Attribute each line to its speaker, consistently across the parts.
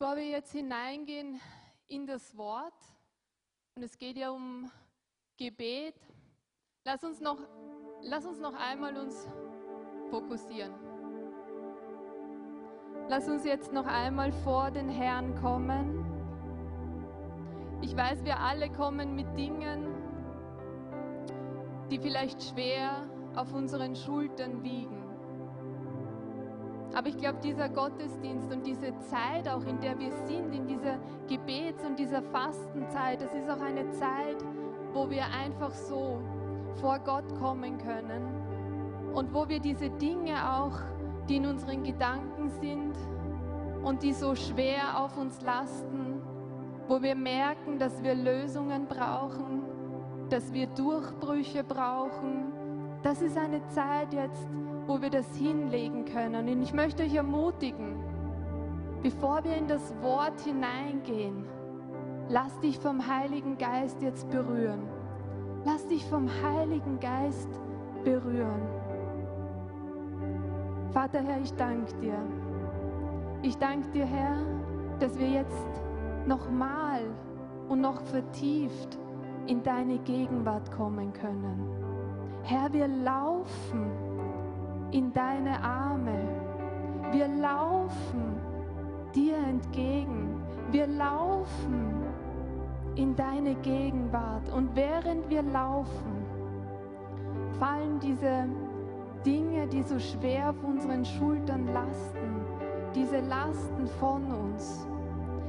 Speaker 1: Bevor wir jetzt hineingehen in das Wort, und es geht ja um Gebet, lass uns noch, lass uns noch einmal uns fokussieren. Lass uns jetzt noch einmal vor den Herrn kommen. Ich weiß, wir alle kommen mit Dingen, die vielleicht schwer auf unseren Schultern wiegen. Aber ich glaube, dieser Gottesdienst und diese Zeit auch, in der wir sind, in dieser Gebets- und dieser Fastenzeit, das ist auch eine Zeit, wo wir einfach so vor Gott kommen können und wo wir diese Dinge auch, die in unseren Gedanken sind und die so schwer auf uns lasten, wo wir merken, dass wir Lösungen brauchen, dass wir Durchbrüche brauchen. Das ist eine Zeit jetzt, wo wir das hinlegen können. Und ich möchte euch ermutigen, bevor wir in das Wort hineingehen, lass dich vom Heiligen Geist jetzt berühren. Lass dich vom Heiligen Geist berühren. Vater Herr, ich danke dir. Ich danke dir, Herr, dass wir jetzt nochmal und noch vertieft in deine Gegenwart kommen können. Herr, wir laufen in deine Arme. Wir laufen dir entgegen. Wir laufen in deine Gegenwart. Und während wir laufen, fallen diese Dinge, die so schwer auf unseren Schultern lasten, diese Lasten von uns.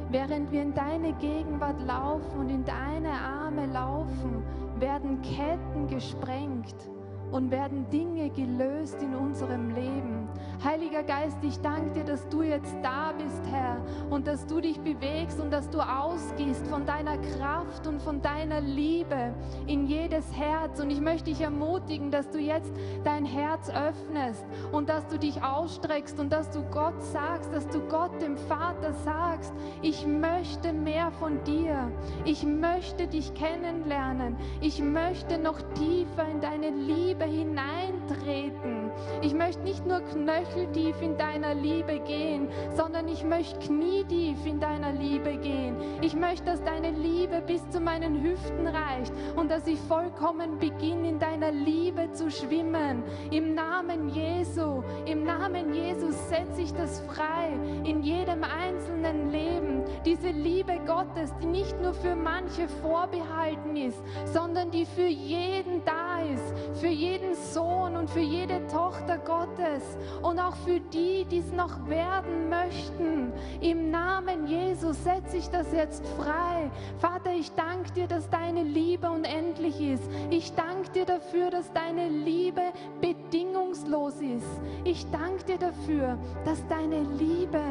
Speaker 1: Während wir in deine Gegenwart laufen und in deine Arme laufen, werden Ketten gesprengt und werden Dinge gelöst in unserem Leben. Heiliger Geist, ich danke dir, dass du jetzt da bist, Herr, und dass du dich bewegst und dass du ausgehst von deiner Kraft und von deiner Liebe in jedes Herz. Und ich möchte dich ermutigen, dass du jetzt dein Herz öffnest und dass du dich ausstreckst und dass du Gott sagst, dass du Gott dem Vater sagst, ich möchte mehr von dir. Ich möchte dich kennenlernen. Ich möchte noch tiefer in deine Liebe hineintreten. Ich möchte nicht nur knöcheltief in deiner Liebe gehen, sondern ich möchte knietief in deiner Liebe gehen. Ich möchte, dass deine Liebe bis zu meinen Hüften reicht und dass ich vollkommen beginne, in deiner Liebe zu schwimmen. Im Namen Jesu, im Namen Jesus setze ich das frei in jedem einzelnen Leben. Diese Liebe Gottes, die nicht nur für manche vorbehalten ist, sondern die für jeden da ist, für jeden Sohn und für jede Tochter Gottes und auch für die, die es noch werden möchten. Im Namen Jesus setze ich das jetzt frei. Vater, ich danke dir, dass deine Liebe unendlich ist. Ich danke dir dafür, dass deine Liebe bedingungslos ist. Ich danke dir dafür, dass deine Liebe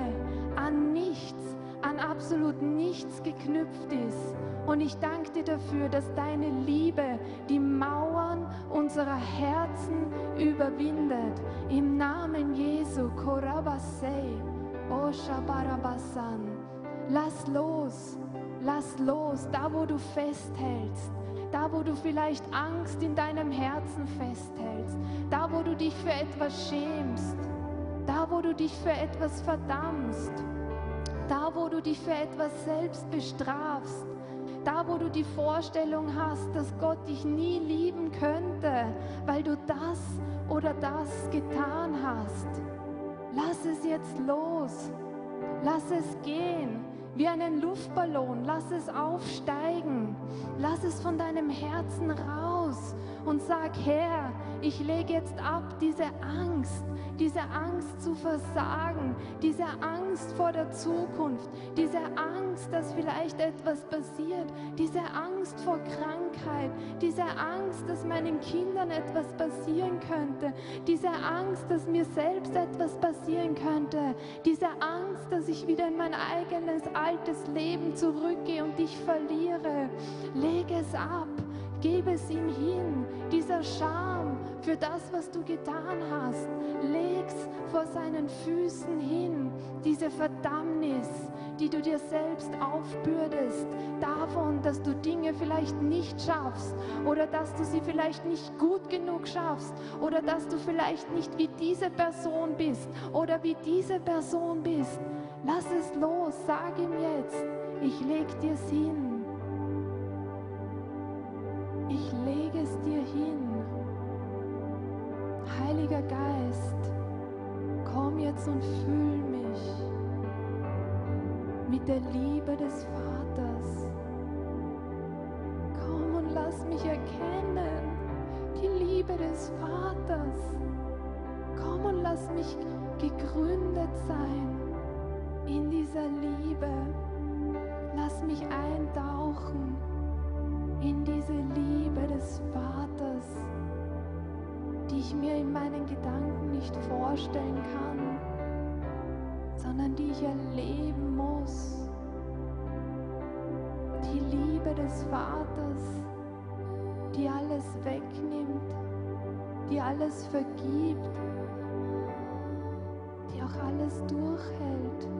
Speaker 1: an nichts, an absolut nichts geknüpft ist. Und ich danke dir dafür, dass deine Liebe die Mauern unserer Herzen überwindet. Im Namen Jesu, Korabasei, Oshabarabasan. Lass los, lass los, da wo du festhältst. Da, wo du vielleicht Angst in deinem Herzen festhältst. Da, wo du dich für etwas schämst. Da, wo du dich für etwas verdammst. Da, wo du dich für etwas selbst bestrafst. Da, wo du die Vorstellung hast, dass Gott dich nie lieben könnte, weil du das oder das getan hast. Lass es jetzt los. Lass es gehen wie einen Luftballon. Lass es aufsteigen. Lass es von deinem Herzen raus und sag, Herr, ich lege jetzt ab diese Angst, diese Angst zu versagen, diese Angst vor der Zukunft, diese Angst, dass vielleicht etwas passiert, diese Angst vor Krankheit, diese Angst, dass meinen Kindern etwas passieren könnte, diese Angst, dass mir selbst etwas passieren könnte, diese Angst, dass ich wieder in mein eigenes altes Leben zurückgehe und dich verliere. Lege es ab. Gebe es ihm hin, dieser Scham für das, was du getan hast. Leg's vor seinen Füßen hin, diese Verdammnis, die du dir selbst aufbürdest, davon, dass du Dinge vielleicht nicht schaffst oder dass du sie vielleicht nicht gut genug schaffst oder dass du vielleicht nicht wie diese Person bist oder wie diese Person bist. Lass es los, sag ihm jetzt, ich leg dir's hin. Heiliger Geist, komm jetzt und fühl mich mit der Liebe des Vaters. Komm und lass mich erkennen die Liebe des Vaters. Komm und lass mich gegründet sein in dieser Liebe. Lass mich eintauchen in diese Liebe des Vaters, die ich mir in meinen Gedanken nicht vorstellen kann, sondern die ich erleben muss. Die Liebe des Vaters, die alles wegnimmt, die alles vergibt, die auch alles durchhält.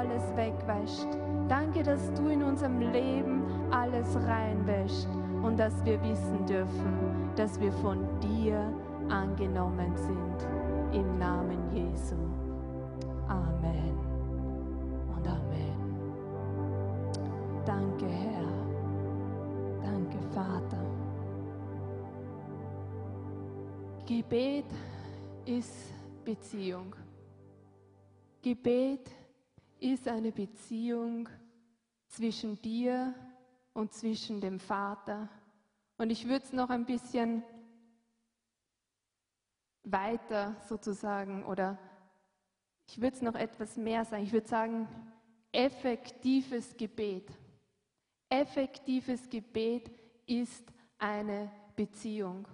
Speaker 1: alles wegwäscht. Danke, dass du in unserem Leben alles reinwäscht und dass wir wissen dürfen, dass wir von dir angenommen sind. Im Namen Jesu. Amen und Amen. Danke, Herr. Danke, Vater. Gebet ist Beziehung. Gebet ist ist eine Beziehung zwischen dir und zwischen dem Vater. Und ich würde es noch ein bisschen weiter sozusagen oder ich würde es noch etwas mehr sagen. Ich würde sagen, effektives Gebet. Effektives Gebet ist eine Beziehung.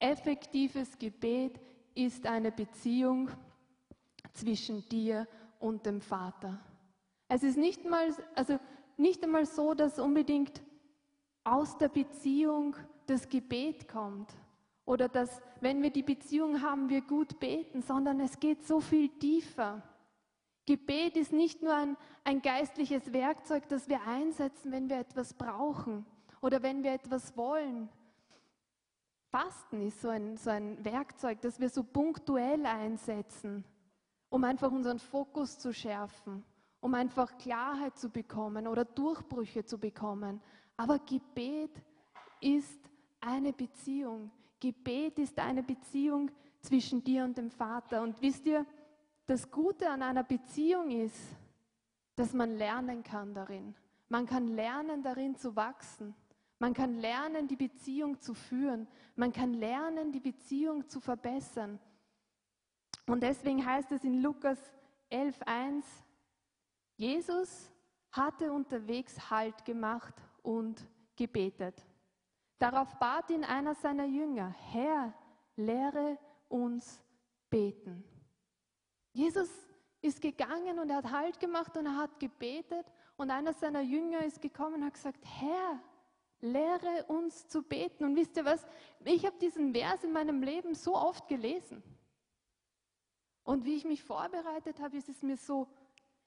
Speaker 1: Effektives Gebet ist eine Beziehung zwischen dir und dem Vater. Es ist nicht mal, also nicht einmal so, dass unbedingt aus der Beziehung das Gebet kommt oder dass, wenn wir die Beziehung haben, wir gut beten, sondern es geht so viel tiefer. Gebet ist nicht nur ein, ein geistliches Werkzeug, das wir einsetzen, wenn wir etwas brauchen oder wenn wir etwas wollen. Fasten ist so ein, so ein Werkzeug, das wir so punktuell einsetzen um einfach unseren Fokus zu schärfen, um einfach Klarheit zu bekommen oder Durchbrüche zu bekommen. Aber Gebet ist eine Beziehung. Gebet ist eine Beziehung zwischen dir und dem Vater. Und wisst ihr, das Gute an einer Beziehung ist, dass man lernen kann darin. Man kann lernen darin zu wachsen. Man kann lernen, die Beziehung zu führen. Man kann lernen, die Beziehung zu verbessern. Und deswegen heißt es in Lukas 11.1, Jesus hatte unterwegs Halt gemacht und gebetet. Darauf bat ihn einer seiner Jünger, Herr, lehre uns beten. Jesus ist gegangen und er hat Halt gemacht und er hat gebetet und einer seiner Jünger ist gekommen und hat gesagt, Herr, lehre uns zu beten. Und wisst ihr was, ich habe diesen Vers in meinem Leben so oft gelesen. Und wie ich mich vorbereitet habe, ist es mir so,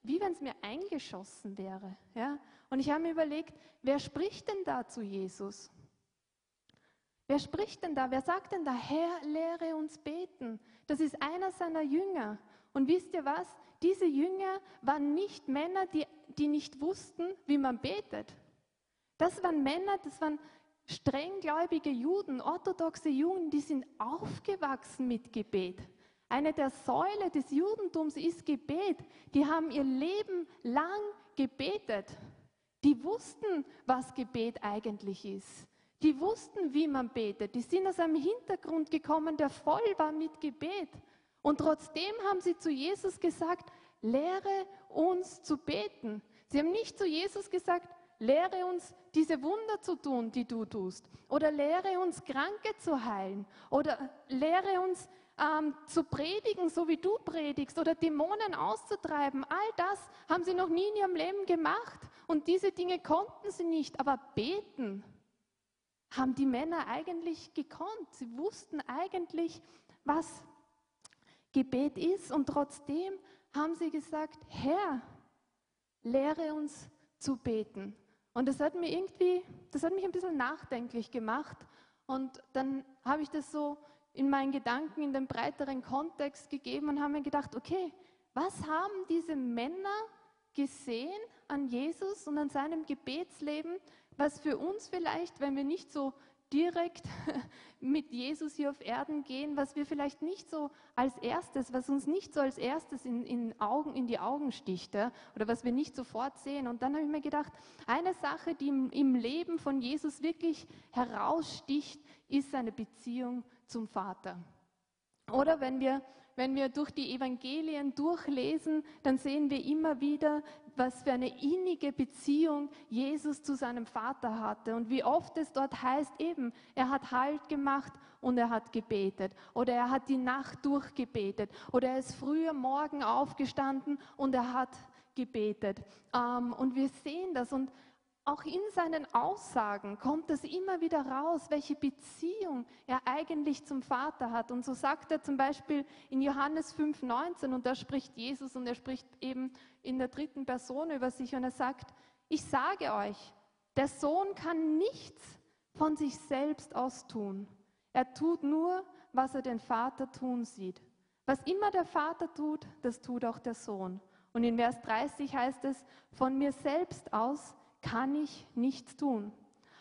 Speaker 1: wie wenn es mir eingeschossen wäre. Ja? Und ich habe mir überlegt, wer spricht denn da zu Jesus? Wer spricht denn da? Wer sagt denn da, Herr, lehre uns beten? Das ist einer seiner Jünger. Und wisst ihr was? Diese Jünger waren nicht Männer, die, die nicht wussten, wie man betet. Das waren Männer, das waren strenggläubige Juden, orthodoxe Juden, die sind aufgewachsen mit Gebet. Eine der Säule des Judentums ist Gebet. Die haben ihr Leben lang gebetet. Die wussten, was Gebet eigentlich ist. Die wussten, wie man betet. Die sind aus einem Hintergrund gekommen, der voll war mit Gebet. Und trotzdem haben sie zu Jesus gesagt, lehre uns zu beten. Sie haben nicht zu Jesus gesagt, lehre uns diese Wunder zu tun, die du tust. Oder lehre uns Kranke zu heilen. Oder lehre uns ähm, zu predigen, so wie du predigst. Oder Dämonen auszutreiben. All das haben sie noch nie in ihrem Leben gemacht. Und diese Dinge konnten sie nicht. Aber beten haben die Männer eigentlich gekonnt. Sie wussten eigentlich, was Gebet ist. Und trotzdem haben sie gesagt, Herr, lehre uns zu beten. Und das hat mir irgendwie, das hat mich ein bisschen nachdenklich gemacht. Und dann habe ich das so in meinen Gedanken in den breiteren Kontext gegeben und habe mir gedacht, okay, was haben diese Männer gesehen an Jesus und an seinem Gebetsleben, was für uns vielleicht, wenn wir nicht so direkt mit Jesus hier auf Erden gehen, was wir vielleicht nicht so als erstes, was uns nicht so als erstes in, in, Augen, in die Augen sticht oder was wir nicht sofort sehen. Und dann habe ich mir gedacht, eine Sache, die im, im Leben von Jesus wirklich heraussticht, ist seine Beziehung zum Vater. Oder wenn wir wenn wir durch die Evangelien durchlesen, dann sehen wir immer wieder, was für eine innige Beziehung Jesus zu seinem Vater hatte und wie oft es dort heißt eben, er hat Halt gemacht und er hat gebetet oder er hat die Nacht durchgebetet oder er ist früher Morgen aufgestanden und er hat gebetet. Ähm, und wir sehen das und auch in seinen Aussagen kommt es immer wieder raus, welche Beziehung er eigentlich zum Vater hat. Und so sagt er zum Beispiel in Johannes 5,19, und da spricht Jesus und er spricht eben in der dritten Person über sich und er sagt, ich sage euch, der Sohn kann nichts von sich selbst aus tun. Er tut nur, was er den Vater tun sieht. Was immer der Vater tut, das tut auch der Sohn. Und in Vers 30 heißt es, von mir selbst aus kann ich nichts tun.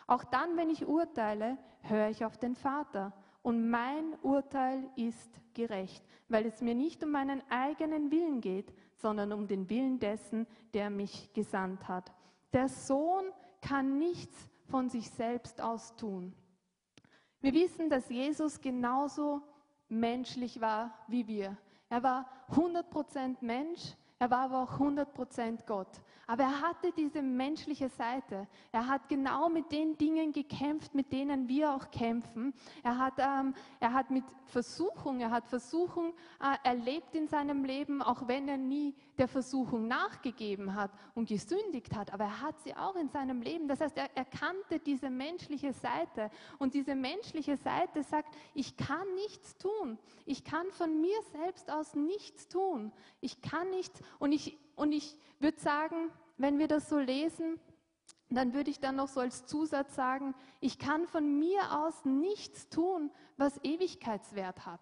Speaker 1: Auch dann, wenn ich urteile, höre ich auf den Vater. Und mein Urteil ist gerecht, weil es mir nicht um meinen eigenen Willen geht, sondern um den Willen dessen, der mich gesandt hat. Der Sohn kann nichts von sich selbst aus tun. Wir wissen, dass Jesus genauso menschlich war wie wir. Er war 100% Mensch, er war aber auch 100% Gott. Aber er hatte diese menschliche Seite. Er hat genau mit den Dingen gekämpft, mit denen wir auch kämpfen. Er hat, ähm, er hat mit Versuchung, er hat Versuchung äh, erlebt in seinem Leben, auch wenn er nie der Versuchung nachgegeben hat und gesündigt hat. Aber er hat sie auch in seinem Leben. Das heißt, er, er kannte diese menschliche Seite. Und diese menschliche Seite sagt, ich kann nichts tun. Ich kann von mir selbst aus nichts tun. Ich kann nichts. Und ich, und ich würde sagen, wenn wir das so lesen, dann würde ich dann noch so als Zusatz sagen, ich kann von mir aus nichts tun, was Ewigkeitswert hat.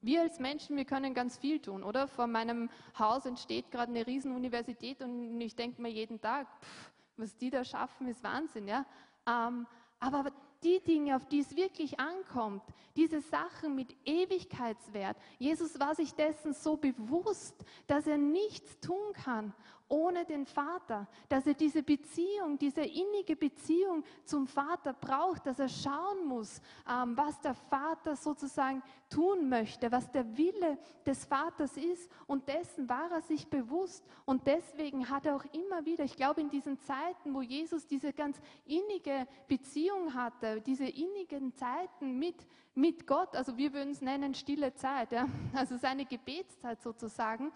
Speaker 1: Wir als Menschen, wir können ganz viel tun, oder? Vor meinem Haus entsteht gerade eine Riesenuniversität und ich denke mir jeden Tag, pff, was die da schaffen, ist Wahnsinn, ja. Ähm, aber die Dinge, auf die es wirklich ankommt, diese Sachen mit Ewigkeitswert. Jesus war sich dessen so bewusst, dass er nichts tun kann ohne den Vater, dass er diese Beziehung, diese innige Beziehung zum Vater braucht, dass er schauen muss, ähm, was der Vater sozusagen tun möchte, was der Wille des Vaters ist. Und dessen war er sich bewusst. Und deswegen hat er auch immer wieder, ich glaube, in diesen Zeiten, wo Jesus diese ganz innige Beziehung hatte, diese innigen Zeiten mit, mit Gott, also wir würden es nennen stille Zeit, ja? also seine Gebetszeit sozusagen,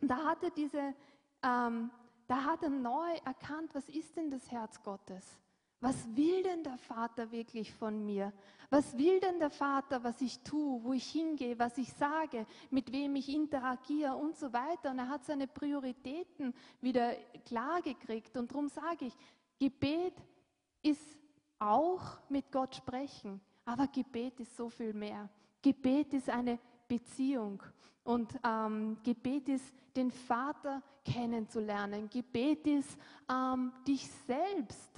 Speaker 1: da hat er diese, ähm, da hat er neu erkannt, was ist denn das Herz Gottes? Was will denn der Vater wirklich von mir? Was will denn der Vater, was ich tue, wo ich hingehe, was ich sage, mit wem ich interagiere und so weiter? Und er hat seine Prioritäten wieder klar gekriegt. Und darum sage ich, Gebet ist auch mit Gott sprechen, aber Gebet ist so viel mehr. Gebet ist eine Beziehung. Und ähm, Gebet ist, den Vater kennenzulernen. Gebet ist, ähm, dich selbst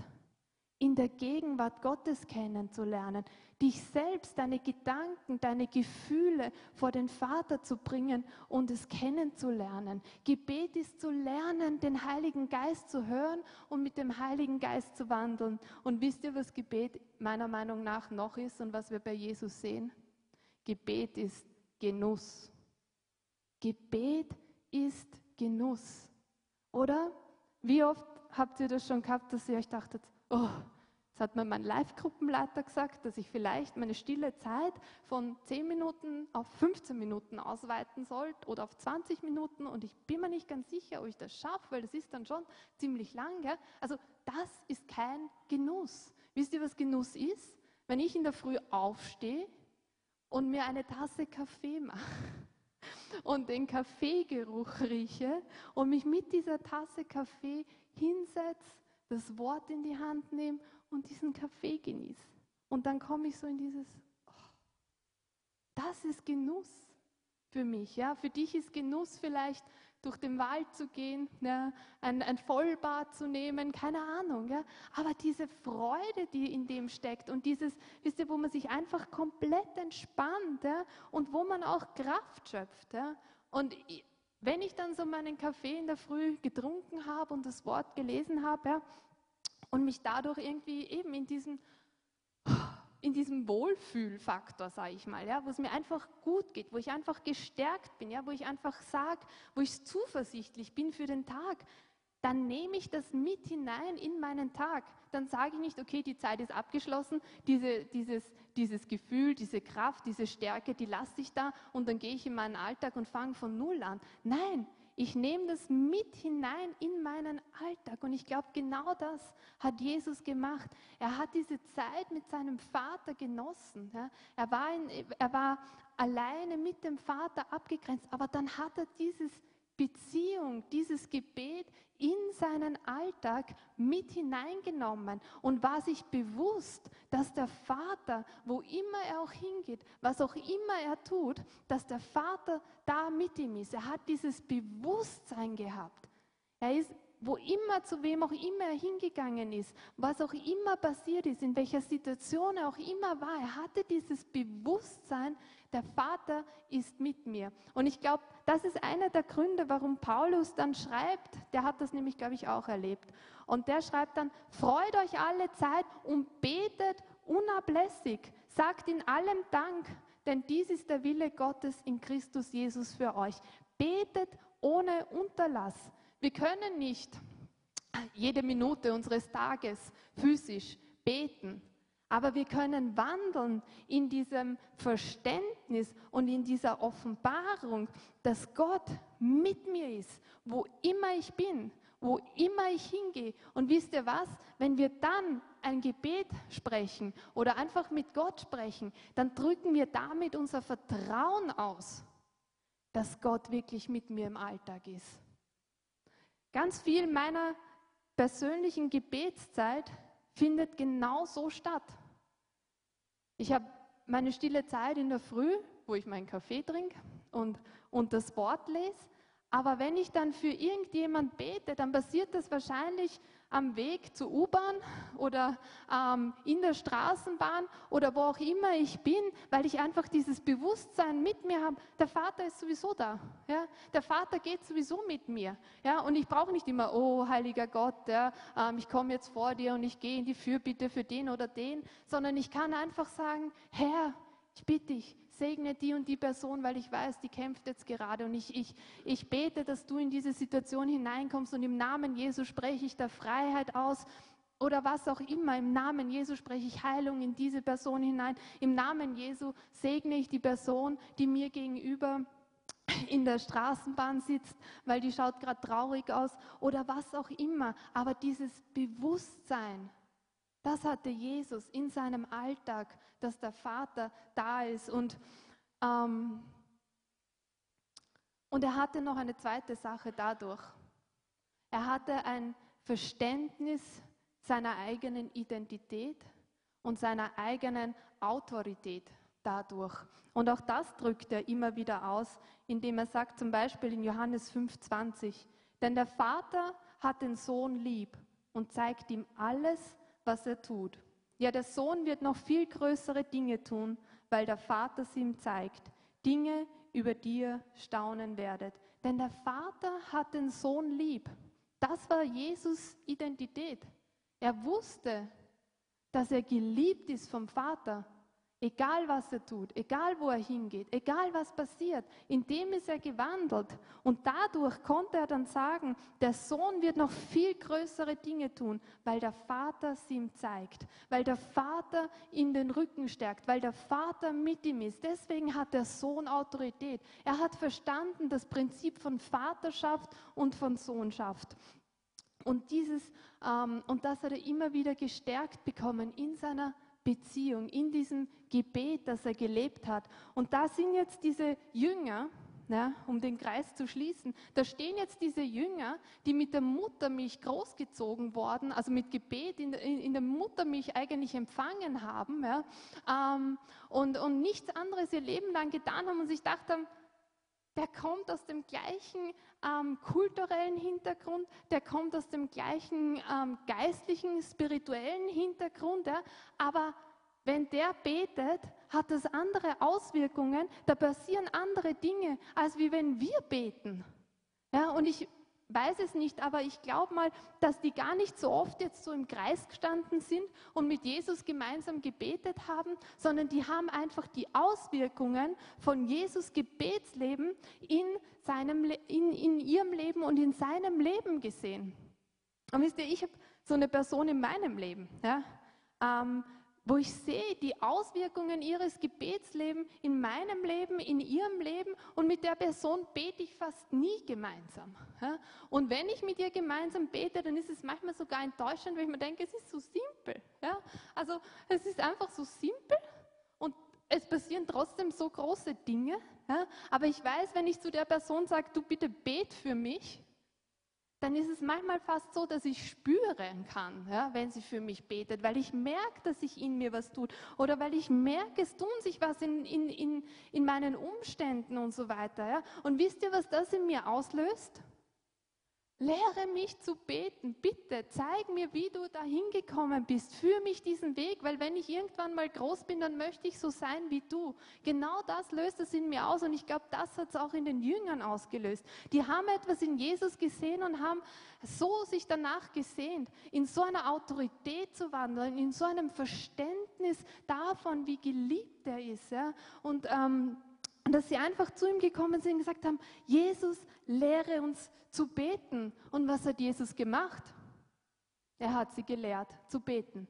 Speaker 1: in der Gegenwart Gottes kennenzulernen. Dich selbst, deine Gedanken, deine Gefühle vor den Vater zu bringen und es kennenzulernen. Gebet ist zu lernen, den Heiligen Geist zu hören und mit dem Heiligen Geist zu wandeln. Und wisst ihr, was Gebet meiner Meinung nach noch ist und was wir bei Jesus sehen? Gebet ist Genuss. Gebet ist Genuss. Oder? Wie oft habt ihr das schon gehabt, dass ihr euch dachtet, oh, das hat mir mein Live-Gruppenleiter gesagt, dass ich vielleicht meine stille Zeit von 10 Minuten auf 15 Minuten ausweiten sollte oder auf 20 Minuten und ich bin mir nicht ganz sicher, ob ich das schaffe, weil das ist dann schon ziemlich lang. Gell? Also das ist kein Genuss. Wisst ihr, was Genuss ist? Wenn ich in der Früh aufstehe und mir eine Tasse Kaffee mache und den Kaffeegeruch rieche und mich mit dieser Tasse Kaffee hinsetze, das Wort in die Hand nehme und diesen Kaffee genieße. Und dann komme ich so in dieses, oh, das ist Genuss für mich. Ja? Für dich ist Genuss vielleicht durch den Wald zu gehen, ja? ein, ein Vollbad zu nehmen, keine Ahnung. Ja? Aber diese Freude, die in dem steckt und dieses, wisst ihr, wo man sich einfach komplett entspannt ja? und wo man auch Kraft schöpft. Ja? Und wenn ich dann so meinen Kaffee in der Früh getrunken habe und das Wort gelesen habe ja, und mich dadurch irgendwie eben in diesem, in diesem Wohlfühlfaktor, sage ich mal, ja, wo es mir einfach gut geht, wo ich einfach gestärkt bin, ja, wo ich einfach sage, wo ich zuversichtlich bin für den Tag, dann nehme ich das mit hinein in meinen Tag. Dann sage ich nicht, okay, die Zeit ist abgeschlossen, diese, dieses, dieses Gefühl, diese Kraft, diese Stärke, die lasse ich da und dann gehe ich in meinen Alltag und fange von Null an. Nein, ich nehme das mit hinein in meinen Alltag. Und ich glaube, genau das hat Jesus gemacht. Er hat diese Zeit mit seinem Vater genossen. Ja. Er, war in, er war alleine mit dem Vater abgegrenzt, aber dann hat er dieses Beziehung, dieses Gebet in seinen Alltag mit hineingenommen und war sich bewusst, dass der Vater, wo immer er auch hingeht, was auch immer er tut, dass der Vater da mit ihm ist. Er hat dieses Bewusstsein gehabt. Er ist wo immer, zu wem auch immer er hingegangen ist, was auch immer passiert ist, in welcher Situation er auch immer war, er hatte dieses Bewusstsein, der Vater ist mit mir. Und ich glaube, das ist einer der Gründe, warum Paulus dann schreibt, der hat das nämlich, glaube ich, auch erlebt. Und der schreibt dann, freut euch alle Zeit und betet unablässig, sagt in allem Dank, denn dies ist der Wille Gottes in Christus Jesus für euch. Betet ohne Unterlass. Wir können nicht jede Minute unseres Tages physisch beten, aber wir können wandeln in diesem Verständnis und in dieser Offenbarung, dass Gott mit mir ist, wo immer ich bin, wo immer ich hingehe. Und wisst ihr was? Wenn wir dann ein Gebet sprechen oder einfach mit Gott sprechen, dann drücken wir damit unser Vertrauen aus, dass Gott wirklich mit mir im Alltag ist. Ganz viel meiner persönlichen Gebetszeit findet genau so statt. Ich habe meine stille Zeit in der Früh, wo ich meinen Kaffee trinke und, und das Wort lese, Aber wenn ich dann für irgendjemand bete, dann passiert das wahrscheinlich am Weg zur U-Bahn oder ähm, in der Straßenbahn oder wo auch immer ich bin, weil ich einfach dieses Bewusstsein mit mir habe. Der Vater ist sowieso da. Ja? Der Vater geht sowieso mit mir. Ja? Und ich brauche nicht immer, oh heiliger Gott, ja, ähm, ich komme jetzt vor dir und ich gehe in die Fürbitte für den oder den, sondern ich kann einfach sagen, Herr, ich bitte dich, segne die und die Person, weil ich weiß, die kämpft jetzt gerade und ich, ich, ich bete, dass du in diese Situation hineinkommst und im Namen Jesu spreche ich da Freiheit aus oder was auch immer. Im Namen Jesu spreche ich Heilung in diese Person hinein. Im Namen Jesu segne ich die Person, die mir gegenüber in der Straßenbahn sitzt, weil die schaut gerade traurig aus oder was auch immer. Aber dieses Bewusstsein, das hatte Jesus in seinem Alltag, dass der Vater da ist. Und, ähm, und er hatte noch eine zweite Sache dadurch. Er hatte ein Verständnis seiner eigenen Identität und seiner eigenen Autorität dadurch. Und auch das drückt er immer wieder aus, indem er sagt, zum Beispiel in Johannes 5,20, denn der Vater hat den Sohn lieb und zeigt ihm alles, was er tut. Ja, der Sohn wird noch viel größere Dinge tun, weil der Vater sie ihm zeigt. Dinge, über die ihr staunen werdet. Denn der Vater hat den Sohn lieb. Das war Jesus Identität. Er wusste, dass er geliebt ist vom Vater Egal was er tut, egal wo er hingeht, egal was passiert, in dem ist er gewandelt. Und dadurch konnte er dann sagen, der Sohn wird noch viel größere Dinge tun, weil der Vater sie ihm zeigt, weil der Vater ihn den Rücken stärkt, weil der Vater mit ihm ist. Deswegen hat der Sohn Autorität. Er hat verstanden das Prinzip von Vaterschaft und von Sohnschaft. Und, dieses, ähm, und das hat er immer wieder gestärkt bekommen in seiner Beziehung, in diesem Gebet, das er gelebt hat. Und da sind jetzt diese Jünger, ja, um den Kreis zu schließen, da stehen jetzt diese Jünger, die mit der Muttermilch großgezogen worden, also mit Gebet in, in, in der Muttermilch eigentlich empfangen haben ja, ähm, und, und nichts anderes ihr Leben lang getan haben und sich gedacht haben, der kommt aus dem gleichen ähm, kulturellen Hintergrund, der kommt aus dem gleichen ähm, geistlichen, spirituellen Hintergrund, ja, aber wenn der betet, hat das andere Auswirkungen, da passieren andere Dinge, als wie wenn wir beten. Ja, und ich weiß es nicht, aber ich glaube mal, dass die gar nicht so oft jetzt so im Kreis gestanden sind und mit Jesus gemeinsam gebetet haben, sondern die haben einfach die Auswirkungen von Jesus Gebetsleben in, seinem, in, in ihrem Leben und in seinem Leben gesehen. Und wisst ihr, ich habe so eine Person in meinem Leben. Ja? Ähm, wo ich sehe die Auswirkungen ihres Gebetslebens in meinem Leben, in ihrem Leben und mit der Person bete ich fast nie gemeinsam. Und wenn ich mit ihr gemeinsam bete, dann ist es manchmal sogar enttäuschend, weil ich mir denke, es ist so simpel. Also es ist einfach so simpel und es passieren trotzdem so große Dinge. Aber ich weiß, wenn ich zu der Person sage, du bitte bet für mich, dann ist es manchmal fast so, dass ich spüren kann, ja, wenn sie für mich betet, weil ich merke, dass sich in mir was tut oder weil ich merke, es tun sich was in, in, in, in meinen Umständen und so weiter. Ja. Und wisst ihr, was das in mir auslöst? Lehre mich zu beten, bitte, zeig mir, wie du dahin gekommen bist. Führe mich diesen Weg, weil wenn ich irgendwann mal groß bin, dann möchte ich so sein wie du. Genau das löst es in mir aus und ich glaube, das hat es auch in den Jüngern ausgelöst. Die haben etwas in Jesus gesehen und haben so sich danach gesehnt, in so einer Autorität zu wandeln, in so einem Verständnis davon, wie geliebt er ist. Ja? Und ähm, und dass sie einfach zu ihm gekommen sind und gesagt haben, Jesus, lehre uns zu beten. Und was hat Jesus gemacht? Er hat sie gelehrt zu beten.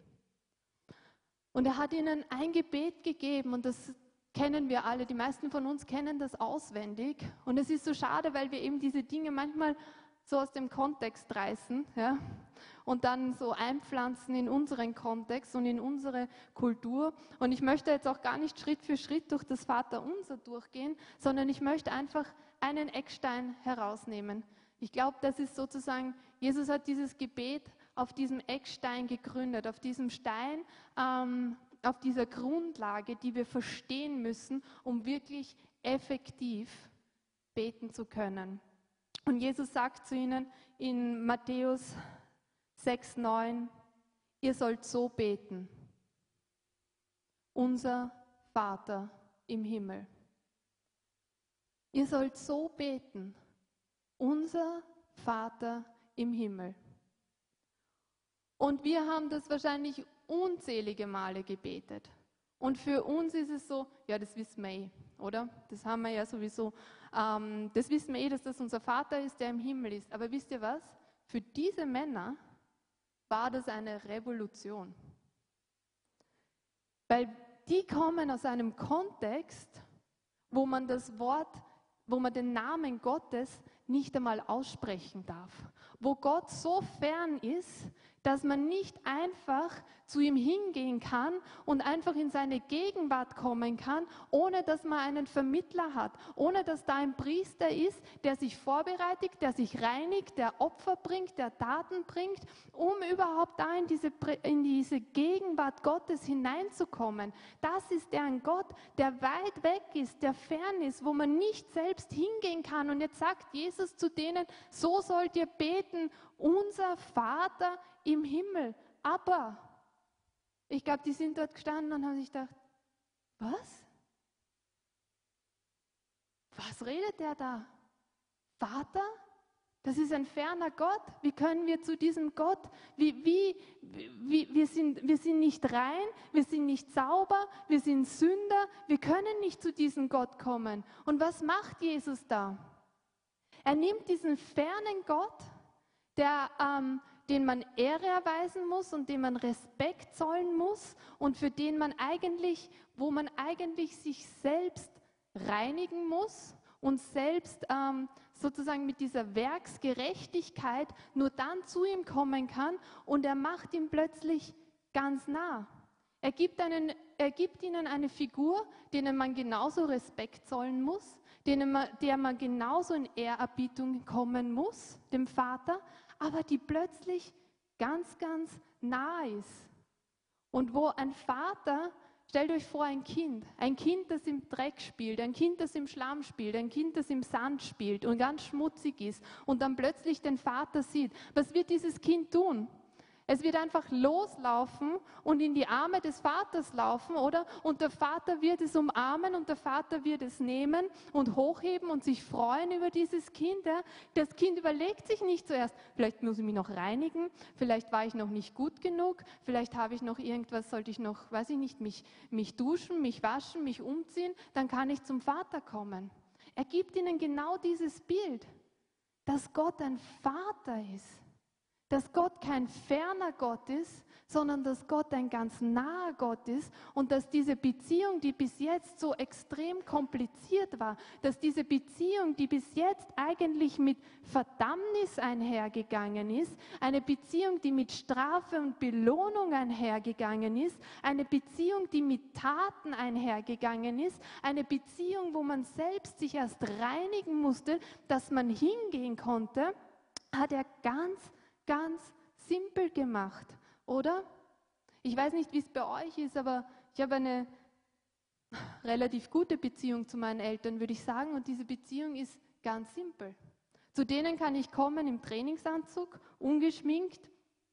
Speaker 1: Und er hat ihnen ein Gebet gegeben und das kennen wir alle. Die meisten von uns kennen das auswendig. Und es ist so schade, weil wir eben diese Dinge manchmal so aus dem Kontext reißen ja, und dann so einpflanzen in unseren Kontext und in unsere Kultur. Und ich möchte jetzt auch gar nicht Schritt für Schritt durch das Vaterunser durchgehen, sondern ich möchte einfach einen Eckstein herausnehmen. Ich glaube, das ist sozusagen, Jesus hat dieses Gebet auf diesem Eckstein gegründet, auf diesem Stein, ähm, auf dieser Grundlage, die wir verstehen müssen, um wirklich effektiv beten zu können. Und Jesus sagt zu ihnen in Matthäus 6, 9, ihr sollt so beten. Unser Vater im Himmel. Ihr sollt so beten. Unser Vater im Himmel. Und wir haben das wahrscheinlich unzählige Male gebetet. Und für uns ist es so, ja, das wissen wir eh, oder? Das haben wir ja sowieso. Ähm, das wissen wir eh, dass das unser Vater ist, der im Himmel ist. Aber wisst ihr was? Für diese Männer war das eine Revolution. Weil die kommen aus einem Kontext, wo man das Wort, wo man den Namen Gottes nicht einmal aussprechen darf. Wo Gott so fern ist, dass man nicht einfach zu ihm hingehen kann und einfach in seine Gegenwart kommen kann, ohne dass man einen Vermittler hat, ohne dass da ein Priester ist, der sich vorbereitet, der sich reinigt, der Opfer bringt, der Taten bringt, um überhaupt da in diese, in diese Gegenwart Gottes hineinzukommen. Das ist der ein Gott, der weit weg ist, der fern ist, wo man nicht selbst hingehen kann. Und jetzt sagt Jesus zu denen, so sollt ihr beten, unser Vater im Himmel. Aber, ich glaube, die sind dort gestanden und haben sich gedacht, was? Was redet der da? Vater? Das ist ein ferner Gott. Wie können wir zu diesem Gott, wie, wie, wie, wir, sind, wir sind nicht rein, wir sind nicht sauber, wir sind Sünder, wir können nicht zu diesem Gott kommen. Und was macht Jesus da? Er nimmt diesen fernen Gott, der ähm, den man Ehre erweisen muss und dem man Respekt zollen muss und für den man eigentlich, wo man eigentlich sich selbst reinigen muss und selbst ähm, sozusagen mit dieser Werksgerechtigkeit nur dann zu ihm kommen kann und er macht ihn plötzlich ganz nah. Er gibt, einen, er gibt ihnen eine Figur, denen man genauso Respekt zollen muss, denen man, der man genauso in Ehrerbietung kommen muss, dem Vater, aber die plötzlich ganz, ganz nah ist. Und wo ein Vater, stellt euch vor, ein Kind, ein Kind, das im Dreck spielt, ein Kind, das im Schlamm spielt, ein Kind, das im Sand spielt und ganz schmutzig ist und dann plötzlich den Vater sieht. Was wird dieses Kind tun? Es wird einfach loslaufen und in die Arme des Vaters laufen, oder? Und der Vater wird es umarmen und der Vater wird es nehmen und hochheben und sich freuen über dieses Kind. Ja? Das Kind überlegt sich nicht zuerst, vielleicht muss ich mich noch reinigen, vielleicht war ich noch nicht gut genug, vielleicht habe ich noch irgendwas, sollte ich noch, weiß ich nicht, mich, mich duschen, mich waschen, mich umziehen, dann kann ich zum Vater kommen. Er gibt ihnen genau dieses Bild, dass Gott ein Vater ist dass Gott kein ferner Gott ist, sondern dass Gott ein ganz naher Gott ist und dass diese Beziehung, die bis jetzt so extrem kompliziert war, dass diese Beziehung, die bis jetzt eigentlich mit Verdammnis einhergegangen ist, eine Beziehung, die mit Strafe und Belohnung einhergegangen ist, eine Beziehung, die mit Taten einhergegangen ist, eine Beziehung, wo man selbst sich erst reinigen musste, dass man hingehen konnte, hat er ganz ganz simpel gemacht, oder? Ich weiß nicht, wie es bei euch ist, aber ich habe eine relativ gute Beziehung zu meinen Eltern, würde ich sagen, und diese Beziehung ist ganz simpel. Zu denen kann ich kommen im Trainingsanzug, ungeschminkt,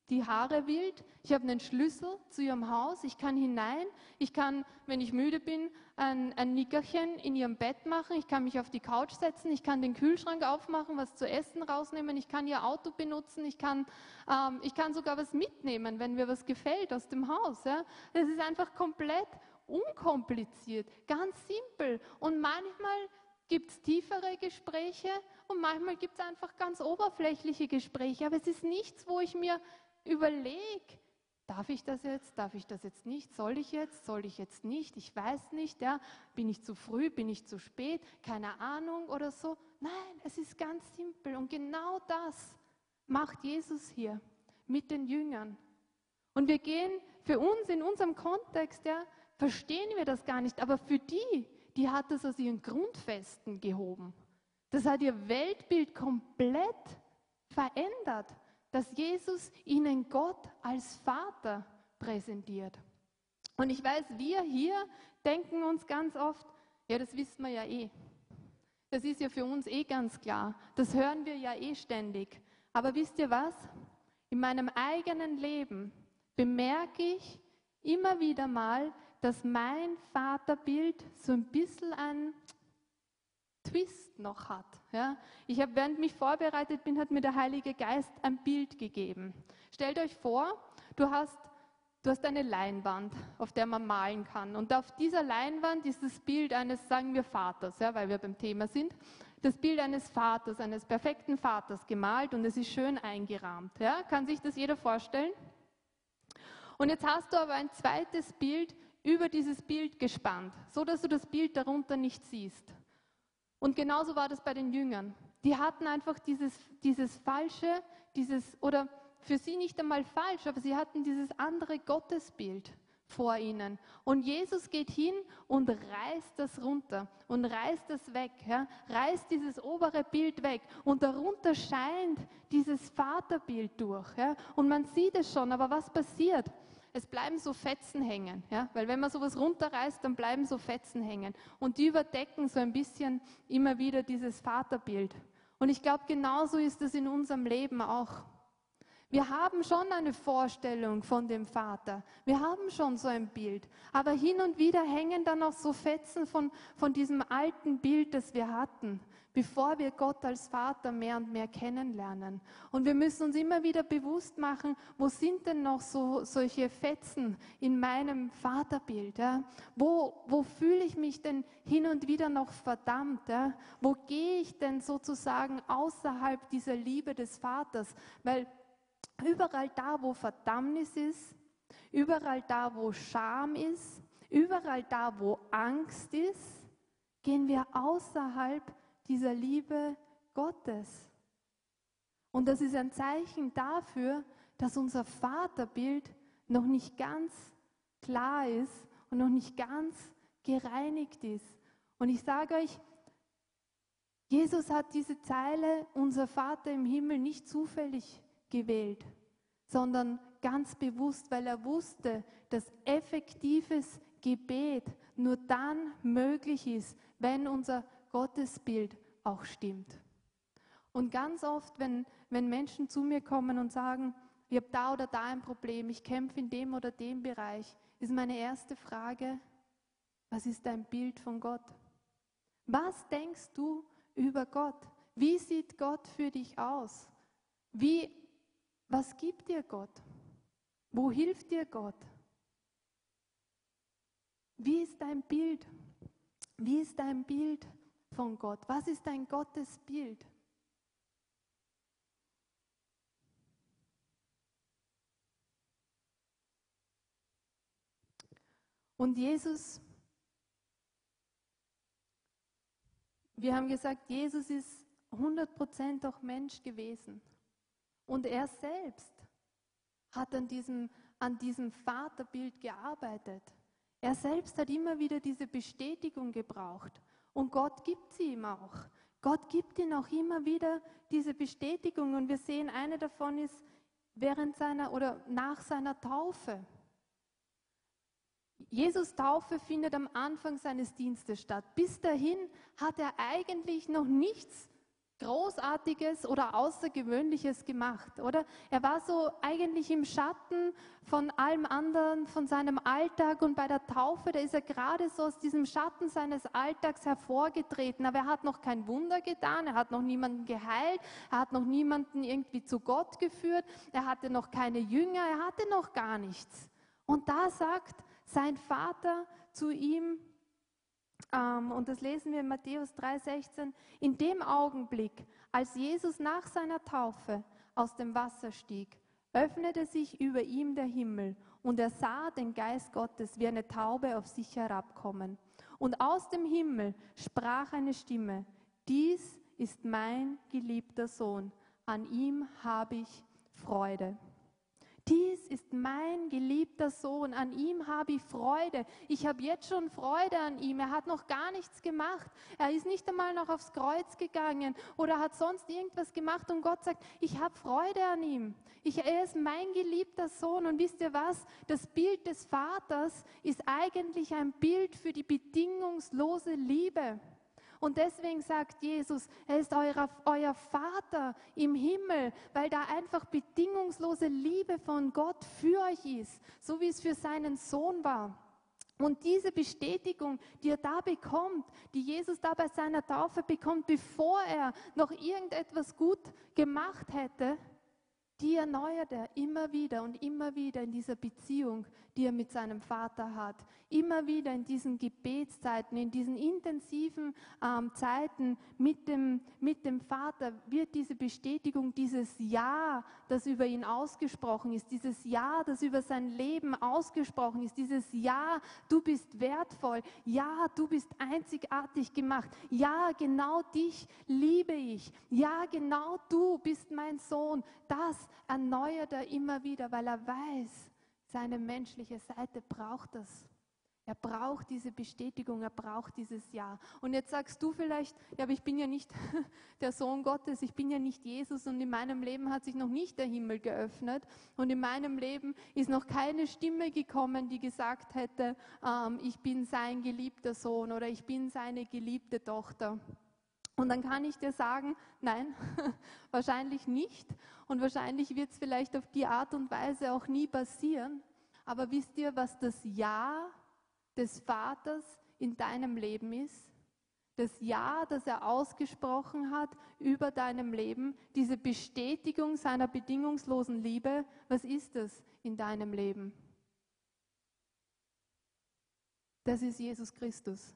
Speaker 1: die Haare wild. Ich habe einen Schlüssel zu ihrem Haus. Ich kann hinein. Ich kann, wenn ich müde bin, ein, ein Nickerchen in ihrem Bett machen. Ich kann mich auf die Couch setzen. Ich kann den Kühlschrank aufmachen, was zu essen rausnehmen. Ich kann ihr Auto benutzen. Ich kann, ähm, ich kann sogar was mitnehmen, wenn mir was gefällt aus dem Haus. Ja. Das ist einfach komplett unkompliziert, ganz simpel. Und manchmal gibt es tiefere Gespräche und manchmal gibt es einfach ganz oberflächliche Gespräche. Aber es ist nichts, wo ich mir überleg, darf ich das jetzt, darf ich das jetzt nicht, soll ich jetzt, soll ich jetzt nicht, ich weiß nicht, ja, bin ich zu früh, bin ich zu spät, keine Ahnung oder so. Nein, es ist ganz simpel. Und genau das macht Jesus hier mit den Jüngern. Und wir gehen für uns in unserem Kontext, ja, verstehen wir das gar nicht, aber für die, die hat das aus ihren Grundfesten gehoben. Das hat ihr Weltbild komplett verändert dass Jesus ihnen Gott als Vater präsentiert. Und ich weiß, wir hier denken uns ganz oft, ja, das wissen wir ja eh. Das ist ja für uns eh ganz klar. Das hören wir ja eh ständig. Aber wisst ihr was? In meinem eigenen Leben bemerke ich immer wieder mal, dass mein Vaterbild so ein bisschen ein Twist noch hat. Ja? Ich habe, während mich vorbereitet bin, hat mir der Heilige Geist ein Bild gegeben. Stellt euch vor, du hast, du hast eine Leinwand, auf der man malen kann. Und auf dieser Leinwand ist das Bild eines, sagen wir, Vaters, ja, weil wir beim Thema sind. Das Bild eines Vaters, eines perfekten Vaters gemalt und es ist schön eingerahmt. Ja? Kann sich das jeder vorstellen? Und jetzt hast du aber ein zweites Bild über dieses Bild gespannt, so dass du das Bild darunter nicht siehst. Und genauso war das bei den Jüngern. Die hatten einfach dieses, dieses falsche, dieses, oder für sie nicht einmal falsch, aber sie hatten dieses andere Gottesbild vor ihnen. Und Jesus geht hin und reißt das runter und reißt das weg, ja? reißt dieses obere Bild weg und darunter scheint dieses Vaterbild durch. Ja? Und man sieht es schon, aber was passiert? Es bleiben so Fetzen hängen. Ja? Weil wenn man sowas runterreißt, dann bleiben so Fetzen hängen. Und die überdecken so ein bisschen immer wieder dieses Vaterbild. Und ich glaube, genauso ist es in unserem Leben auch. Wir haben schon eine Vorstellung von dem Vater. Wir haben schon so ein Bild. Aber hin und wieder hängen dann noch so Fetzen von, von diesem alten Bild, das wir hatten bevor wir Gott als Vater mehr und mehr kennenlernen. Und wir müssen uns immer wieder bewusst machen, wo sind denn noch so solche Fetzen in meinem Vaterbild? Ja? Wo, wo fühle ich mich denn hin und wieder noch verdammt? Ja? Wo gehe ich denn sozusagen außerhalb dieser Liebe des Vaters? Weil überall da, wo Verdammnis ist, überall da, wo Scham ist, überall da, wo Angst ist, gehen wir außerhalb dieser Liebe Gottes. Und das ist ein Zeichen dafür, dass unser Vaterbild noch nicht ganz klar ist und noch nicht ganz gereinigt ist. Und ich sage euch, Jesus hat diese Zeile, unser Vater im Himmel, nicht zufällig gewählt, sondern ganz bewusst, weil er wusste, dass effektives Gebet nur dann möglich ist, wenn unser Gottesbild auch stimmt. Und ganz oft, wenn, wenn Menschen zu mir kommen und sagen, ich habe da oder da ein Problem, ich kämpfe in dem oder dem Bereich, ist meine erste Frage, was ist dein Bild von Gott? Was denkst du über Gott? Wie sieht Gott für dich aus? Wie, was gibt dir Gott? Wo hilft dir Gott? Wie ist dein Bild? Wie ist dein Bild von Gott? Was ist dein Gottesbild? Und Jesus, wir haben gesagt, Jesus ist 100% auch Mensch gewesen. Und er selbst hat an diesem, an diesem Vaterbild gearbeitet. Er selbst hat immer wieder diese Bestätigung gebraucht. Und Gott gibt sie ihm auch. Gott gibt ihm auch immer wieder diese Bestätigung. Und wir sehen, eine davon ist während seiner oder nach seiner Taufe. Jesus Taufe findet am Anfang seines Dienstes statt. Bis dahin hat er eigentlich noch nichts Großartiges oder Außergewöhnliches gemacht, oder? Er war so eigentlich im Schatten von allem anderen, von seinem Alltag und bei der Taufe, da ist er gerade so aus diesem Schatten seines Alltags hervorgetreten. Aber er hat noch kein Wunder getan, er hat noch niemanden geheilt, er hat noch niemanden irgendwie zu Gott geführt, er hatte noch keine Jünger, er hatte noch gar nichts. Und da sagt sein Vater zu ihm, und das lesen wir in Matthäus 3:16, in dem Augenblick, als Jesus nach seiner Taufe aus dem Wasser stieg, öffnete sich über ihm der Himmel und er sah den Geist Gottes wie eine Taube auf sich herabkommen. Und aus dem Himmel sprach eine Stimme, dies ist mein geliebter Sohn, an ihm habe ich Freude. Dies ist mein geliebter Sohn, an ihm habe ich Freude. Ich habe jetzt schon Freude an ihm. Er hat noch gar nichts gemacht. Er ist nicht einmal noch aufs Kreuz gegangen oder hat sonst irgendwas gemacht und Gott sagt, ich habe Freude an ihm. Ich, er ist mein geliebter Sohn und wisst ihr was? Das Bild des Vaters ist eigentlich ein Bild für die bedingungslose Liebe. Und deswegen sagt Jesus, er ist euer, euer Vater im Himmel, weil da einfach bedingungslose Liebe von Gott für euch ist, so wie es für seinen Sohn war. Und diese Bestätigung, die er da bekommt, die Jesus da bei seiner Taufe bekommt, bevor er noch irgendetwas gut gemacht hätte, die erneuert er immer wieder und immer wieder in dieser Beziehung, die er mit seinem Vater hat. Immer wieder in diesen Gebetszeiten, in diesen intensiven ähm, Zeiten mit dem, mit dem Vater wird diese Bestätigung, dieses Ja, das über ihn ausgesprochen ist, dieses Ja, das über sein Leben ausgesprochen ist, dieses Ja, du bist wertvoll, Ja, du bist einzigartig gemacht, Ja, genau dich liebe ich, Ja, genau du bist mein Sohn, das erneuert er immer wieder, weil er weiß, seine menschliche Seite braucht das. Er braucht diese Bestätigung, er braucht dieses Ja. Und jetzt sagst du vielleicht, ja, aber ich bin ja nicht der Sohn Gottes, ich bin ja nicht Jesus und in meinem Leben hat sich noch nicht der Himmel geöffnet und in meinem Leben ist noch keine Stimme gekommen, die gesagt hätte, ähm, ich bin sein geliebter Sohn oder ich bin seine geliebte Tochter. Und dann kann ich dir sagen, nein, wahrscheinlich nicht. Und wahrscheinlich wird es vielleicht auf die Art und Weise auch nie passieren. Aber wisst ihr, was das Ja des Vaters in deinem Leben ist? Das Ja, das er ausgesprochen hat über deinem Leben, diese Bestätigung seiner bedingungslosen Liebe, was ist das in deinem Leben? Das ist Jesus Christus.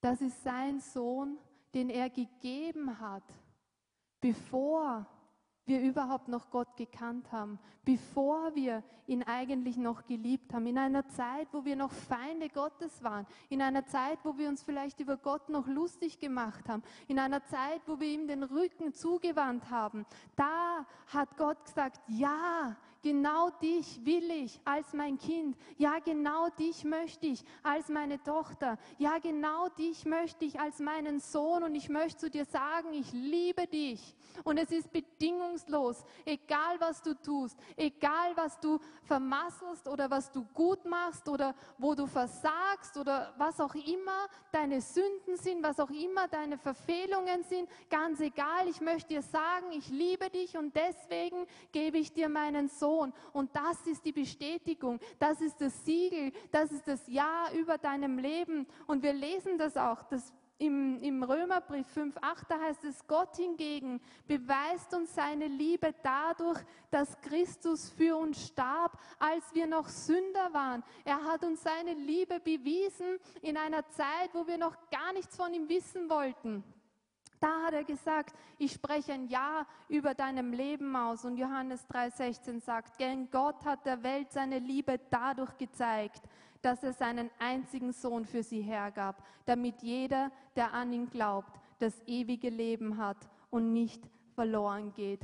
Speaker 1: Das ist sein Sohn, den er gegeben hat, bevor wir überhaupt noch Gott gekannt haben, bevor wir ihn eigentlich noch geliebt haben, in einer Zeit, wo wir noch Feinde Gottes waren, in einer Zeit, wo wir uns vielleicht über Gott noch lustig gemacht haben, in einer Zeit, wo wir ihm den Rücken zugewandt haben, da hat Gott gesagt, ja, genau dich will ich als mein Kind, ja, genau dich möchte ich als meine Tochter, ja, genau dich möchte ich als meinen Sohn. Und ich möchte zu dir sagen, ich liebe dich und es ist bedingungslos, egal was du tust, egal was du vermasselst oder was du gut machst oder wo du versagst oder was auch immer deine Sünden sind, was auch immer deine Verfehlungen sind, ganz egal, ich möchte dir sagen, ich liebe dich und deswegen gebe ich dir meinen Sohn. Und das ist die Bestätigung, das ist das Siegel, das ist das Ja über deinem Leben. Und wir lesen das auch, das im, im Römerbrief 5.8, da heißt es, Gott hingegen beweist uns seine Liebe dadurch, dass Christus für uns starb, als wir noch Sünder waren. Er hat uns seine Liebe bewiesen in einer Zeit, wo wir noch gar nichts von ihm wissen wollten. Da hat er gesagt, ich spreche ein Ja über deinem Leben aus. Und Johannes 3,16 sagt, denn Gott hat der Welt seine Liebe dadurch gezeigt, dass er seinen einzigen Sohn für sie hergab, damit jeder, der an ihn glaubt, das ewige Leben hat und nicht verloren geht.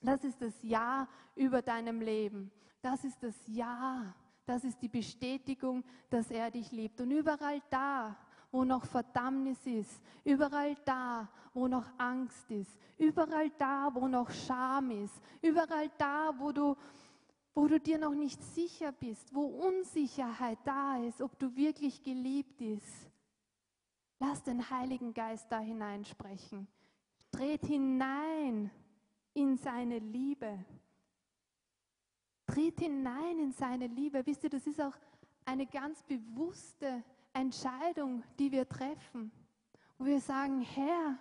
Speaker 1: Das ist das Ja über deinem Leben. Das ist das Ja. Das ist die Bestätigung, dass er dich liebt. Und überall da, wo noch Verdammnis ist, überall da, wo noch Angst ist, überall da, wo noch Scham ist, überall da, wo du wo du dir noch nicht sicher bist, wo Unsicherheit da ist, ob du wirklich geliebt bist. Lass den Heiligen Geist da hineinsprechen. Tritt hinein in seine Liebe. Tritt hinein in seine Liebe. Wisst ihr, das ist auch eine ganz bewusste Entscheidung, die wir treffen, wo wir sagen, Herr,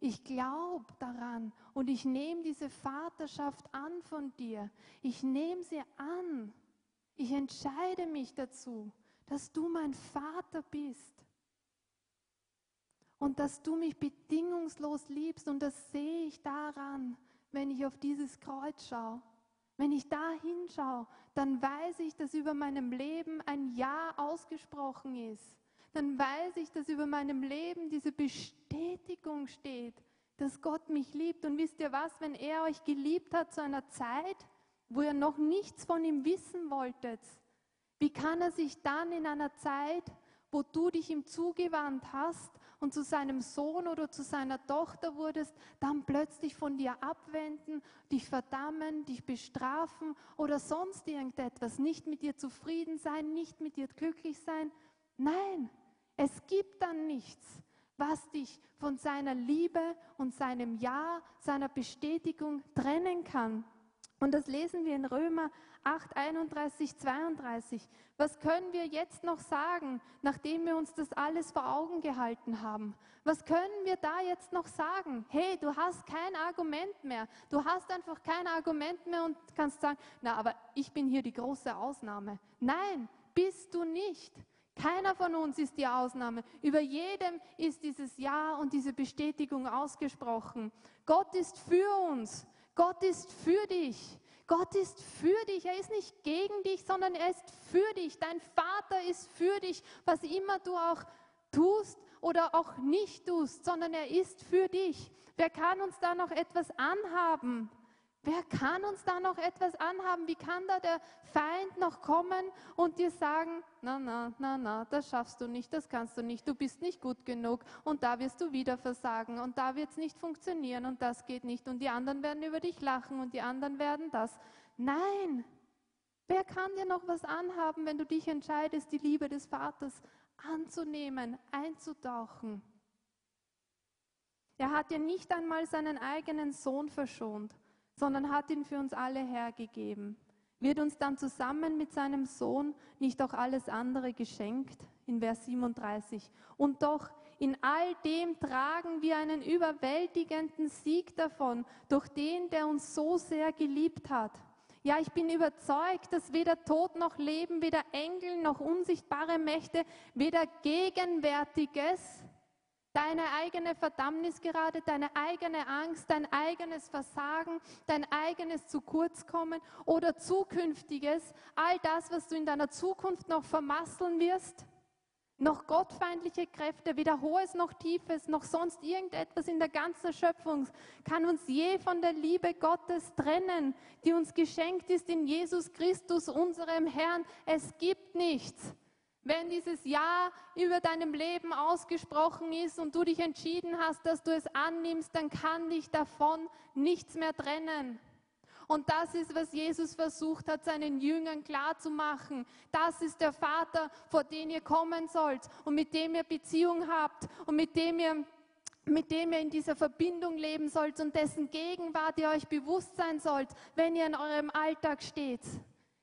Speaker 1: ich glaube daran und ich nehme diese Vaterschaft an von dir. Ich nehme sie an. Ich entscheide mich dazu, dass du mein Vater bist und dass du mich bedingungslos liebst. Und das sehe ich daran, wenn ich auf dieses Kreuz schaue. Wenn ich da hinschaue, dann weiß ich, dass über meinem Leben ein Ja ausgesprochen ist dann weiß ich, dass über meinem Leben diese Bestätigung steht, dass Gott mich liebt. Und wisst ihr was, wenn er euch geliebt hat zu einer Zeit, wo ihr noch nichts von ihm wissen wolltet, wie kann er sich dann in einer Zeit, wo du dich ihm zugewandt hast und zu seinem Sohn oder zu seiner Tochter wurdest, dann plötzlich von dir abwenden, dich verdammen, dich bestrafen oder sonst irgendetwas, nicht mit dir zufrieden sein, nicht mit dir glücklich sein? Nein, es gibt dann nichts, was dich von seiner Liebe und seinem Ja, seiner Bestätigung trennen kann. Und das lesen wir in Römer 8, 31, 32. Was können wir jetzt noch sagen, nachdem wir uns das alles vor Augen gehalten haben? Was können wir da jetzt noch sagen? Hey, du hast kein Argument mehr. Du hast einfach kein Argument mehr und kannst sagen, na, aber ich bin hier die große Ausnahme. Nein, bist du nicht. Keiner von uns ist die Ausnahme. Über jedem ist dieses Ja und diese Bestätigung ausgesprochen. Gott ist für uns. Gott ist für dich. Gott ist für dich. Er ist nicht gegen dich, sondern er ist für dich. Dein Vater ist für dich, was immer du auch tust oder auch nicht tust, sondern er ist für dich. Wer kann uns da noch etwas anhaben? Wer kann uns da noch etwas anhaben? Wie kann da der Feind noch kommen und dir sagen, na, na, na, na, das schaffst du nicht, das kannst du nicht, du bist nicht gut genug und da wirst du wieder versagen und da wird es nicht funktionieren und das geht nicht und die anderen werden über dich lachen und die anderen werden das. Nein, wer kann dir noch was anhaben, wenn du dich entscheidest, die Liebe des Vaters anzunehmen, einzutauchen? Er hat dir nicht einmal seinen eigenen Sohn verschont sondern hat ihn für uns alle hergegeben. Wird uns dann zusammen mit seinem Sohn nicht auch alles andere geschenkt? In Vers 37. Und doch in all dem tragen wir einen überwältigenden Sieg davon, durch den, der uns so sehr geliebt hat. Ja, ich bin überzeugt, dass weder Tod noch Leben, weder Engel noch unsichtbare Mächte, weder Gegenwärtiges Deine eigene Verdammnis gerade, deine eigene Angst, dein eigenes Versagen, dein eigenes zu kurz kommen oder zukünftiges, all das, was du in deiner Zukunft noch vermasseln wirst, noch gottfeindliche Kräfte, weder hohes noch tiefes, noch sonst irgendetwas in der ganzen Schöpfung kann uns je von der Liebe Gottes trennen, die uns geschenkt ist in Jesus Christus, unserem Herrn. Es gibt nichts, wenn dieses Ja über deinem Leben ausgesprochen ist und du dich entschieden hast, dass du es annimmst, dann kann dich davon nichts mehr trennen. Und das ist, was Jesus versucht hat, seinen Jüngern klarzumachen. Das ist der Vater, vor den ihr kommen sollt und mit dem ihr Beziehung habt und mit dem ihr mit dem ihr in dieser Verbindung leben sollt und dessen Gegenwart ihr euch bewusst sein sollt, wenn ihr in eurem Alltag steht.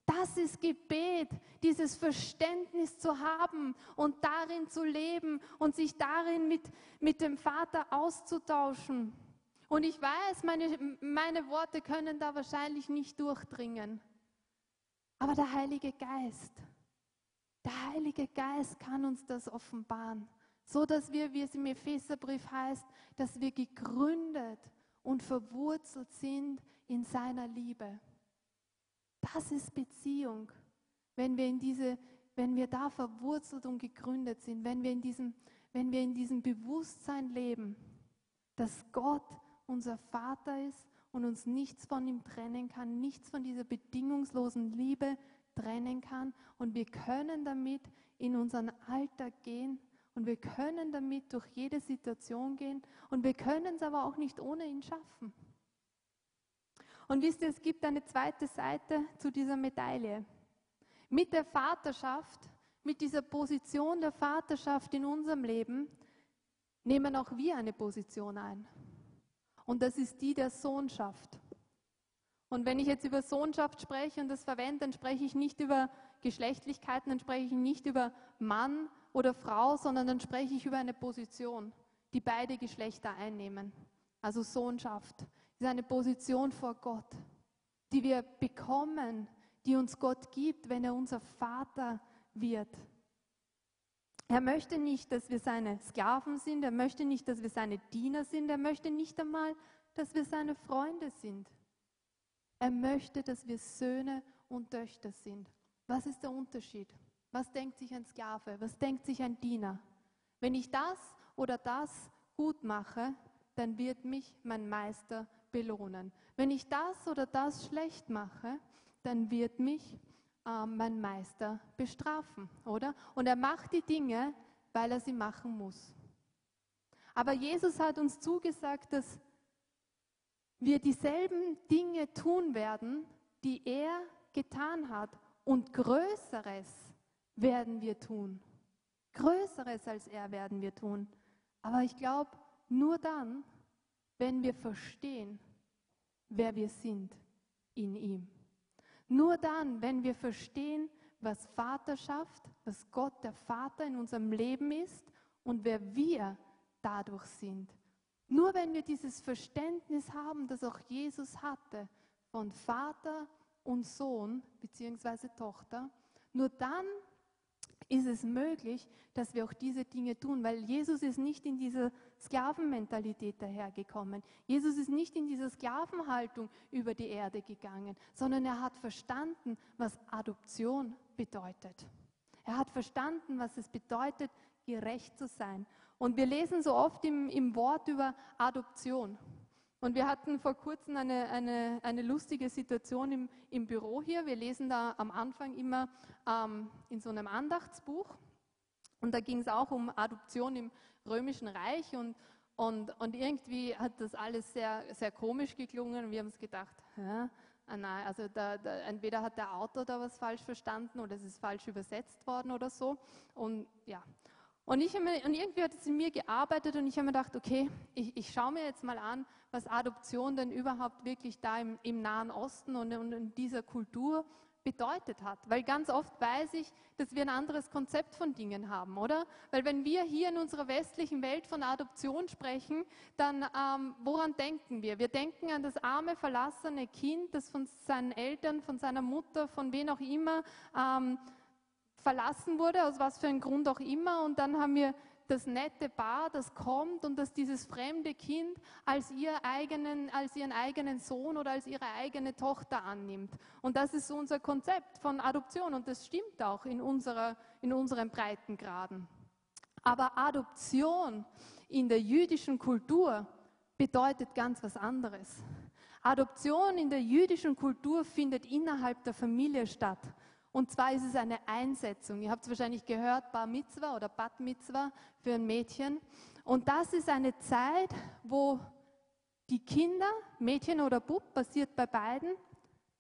Speaker 1: Das ist Gebet, dieses Verständnis zu haben und darin zu leben und sich darin mit, mit dem Vater auszutauschen. Und ich weiß, meine, meine Worte können da wahrscheinlich nicht durchdringen. Aber der Heilige Geist, der Heilige Geist kann uns das offenbaren, so dass wir, wie es im Epheserbrief heißt, dass wir gegründet und verwurzelt sind in seiner Liebe. Das ist Beziehung. Wenn wir in diese, wenn wir da verwurzelt und gegründet sind, wenn wir in diesem, wenn wir in diesem Bewusstsein leben, dass Gott unser Vater ist und uns nichts von ihm trennen kann, nichts von dieser bedingungslosen Liebe trennen kann und wir können damit in unseren Alltag gehen und wir können damit durch jede Situation gehen und wir können es aber auch nicht ohne ihn schaffen. Und wisst ihr, es gibt eine zweite Seite zu dieser Medaille. Mit der Vaterschaft, mit dieser Position der Vaterschaft in unserem Leben, nehmen auch wir eine Position ein. Und das ist die der Sohnschaft. Und wenn ich jetzt über Sohnschaft spreche und das verwende, dann spreche ich nicht über Geschlechtlichkeiten, dann spreche ich nicht über Mann oder Frau, sondern dann spreche ich über eine Position, die beide Geschlechter einnehmen. Also Sohnschaft ist eine Position vor Gott, die wir bekommen, die uns Gott gibt, wenn er unser Vater wird. Er möchte nicht, dass wir seine Sklaven sind, er möchte nicht, dass wir seine Diener sind, er möchte nicht einmal, dass wir seine Freunde sind. Er möchte, dass wir Söhne und Töchter sind. Was ist der Unterschied? Was denkt sich ein Sklave? Was denkt sich ein Diener? Wenn ich das oder das gut mache, dann wird mich mein Meister belohnen. Wenn ich das oder das schlecht mache, dann wird mich äh, mein Meister bestrafen, oder? Und er macht die Dinge, weil er sie machen muss. Aber Jesus hat uns zugesagt, dass wir dieselben Dinge tun werden, die er getan hat. Und Größeres werden wir tun. Größeres als er werden wir tun. Aber ich glaube, nur dann, wenn wir verstehen, wer wir sind in ihm. Nur dann, wenn wir verstehen, was Vaterschaft, was Gott der Vater in unserem Leben ist und wer wir dadurch sind. Nur wenn wir dieses Verständnis haben, das auch Jesus hatte, von Vater und Sohn bzw. Tochter, nur dann ist es möglich, dass wir auch diese Dinge tun, weil Jesus ist nicht in dieser Sklavenmentalität dahergekommen. Jesus ist nicht in dieser Sklavenhaltung über die Erde gegangen, sondern er hat verstanden, was Adoption bedeutet. Er hat verstanden, was es bedeutet, gerecht zu sein. Und wir lesen so oft im, im Wort über Adoption. Und wir hatten vor kurzem eine, eine, eine lustige Situation im, im Büro hier. Wir lesen da am Anfang immer ähm, in so einem Andachtsbuch. Und da ging es auch um Adoption im Römischen Reich. Und, und, und irgendwie hat das alles sehr, sehr komisch geklungen. Und wir haben uns gedacht, hä? Ah, nein, also da, da, entweder hat der Autor da was falsch verstanden oder es ist falsch übersetzt worden oder so. Und ja, und, ich mir, und irgendwie hat es in mir gearbeitet und ich habe mir gedacht, okay, ich, ich schaue mir jetzt mal an, was Adoption denn überhaupt wirklich da im, im Nahen Osten und, und in dieser Kultur bedeutet hat. Weil ganz oft weiß ich, dass wir ein anderes Konzept von Dingen haben, oder? Weil wenn wir hier in unserer westlichen Welt von Adoption sprechen, dann ähm, woran denken wir? Wir denken an das arme, verlassene Kind, das von seinen Eltern, von seiner Mutter, von wen auch immer ähm, verlassen wurde, aus was für einem Grund auch immer. Und dann haben wir das nette Paar, das kommt und das dieses fremde Kind als, ihr eigenen, als ihren eigenen Sohn oder als ihre eigene Tochter annimmt. Und das ist unser Konzept von Adoption und das stimmt auch in, unserer, in unseren Breitengraden. Aber Adoption in der jüdischen Kultur bedeutet ganz was anderes. Adoption in der jüdischen Kultur findet innerhalb der Familie statt. Und zwar ist es eine Einsetzung. Ihr habt es wahrscheinlich gehört, Bar Mitzwa oder Bat Mitzwa für ein Mädchen. Und das ist eine Zeit, wo die Kinder, Mädchen oder Bub, passiert bei beiden,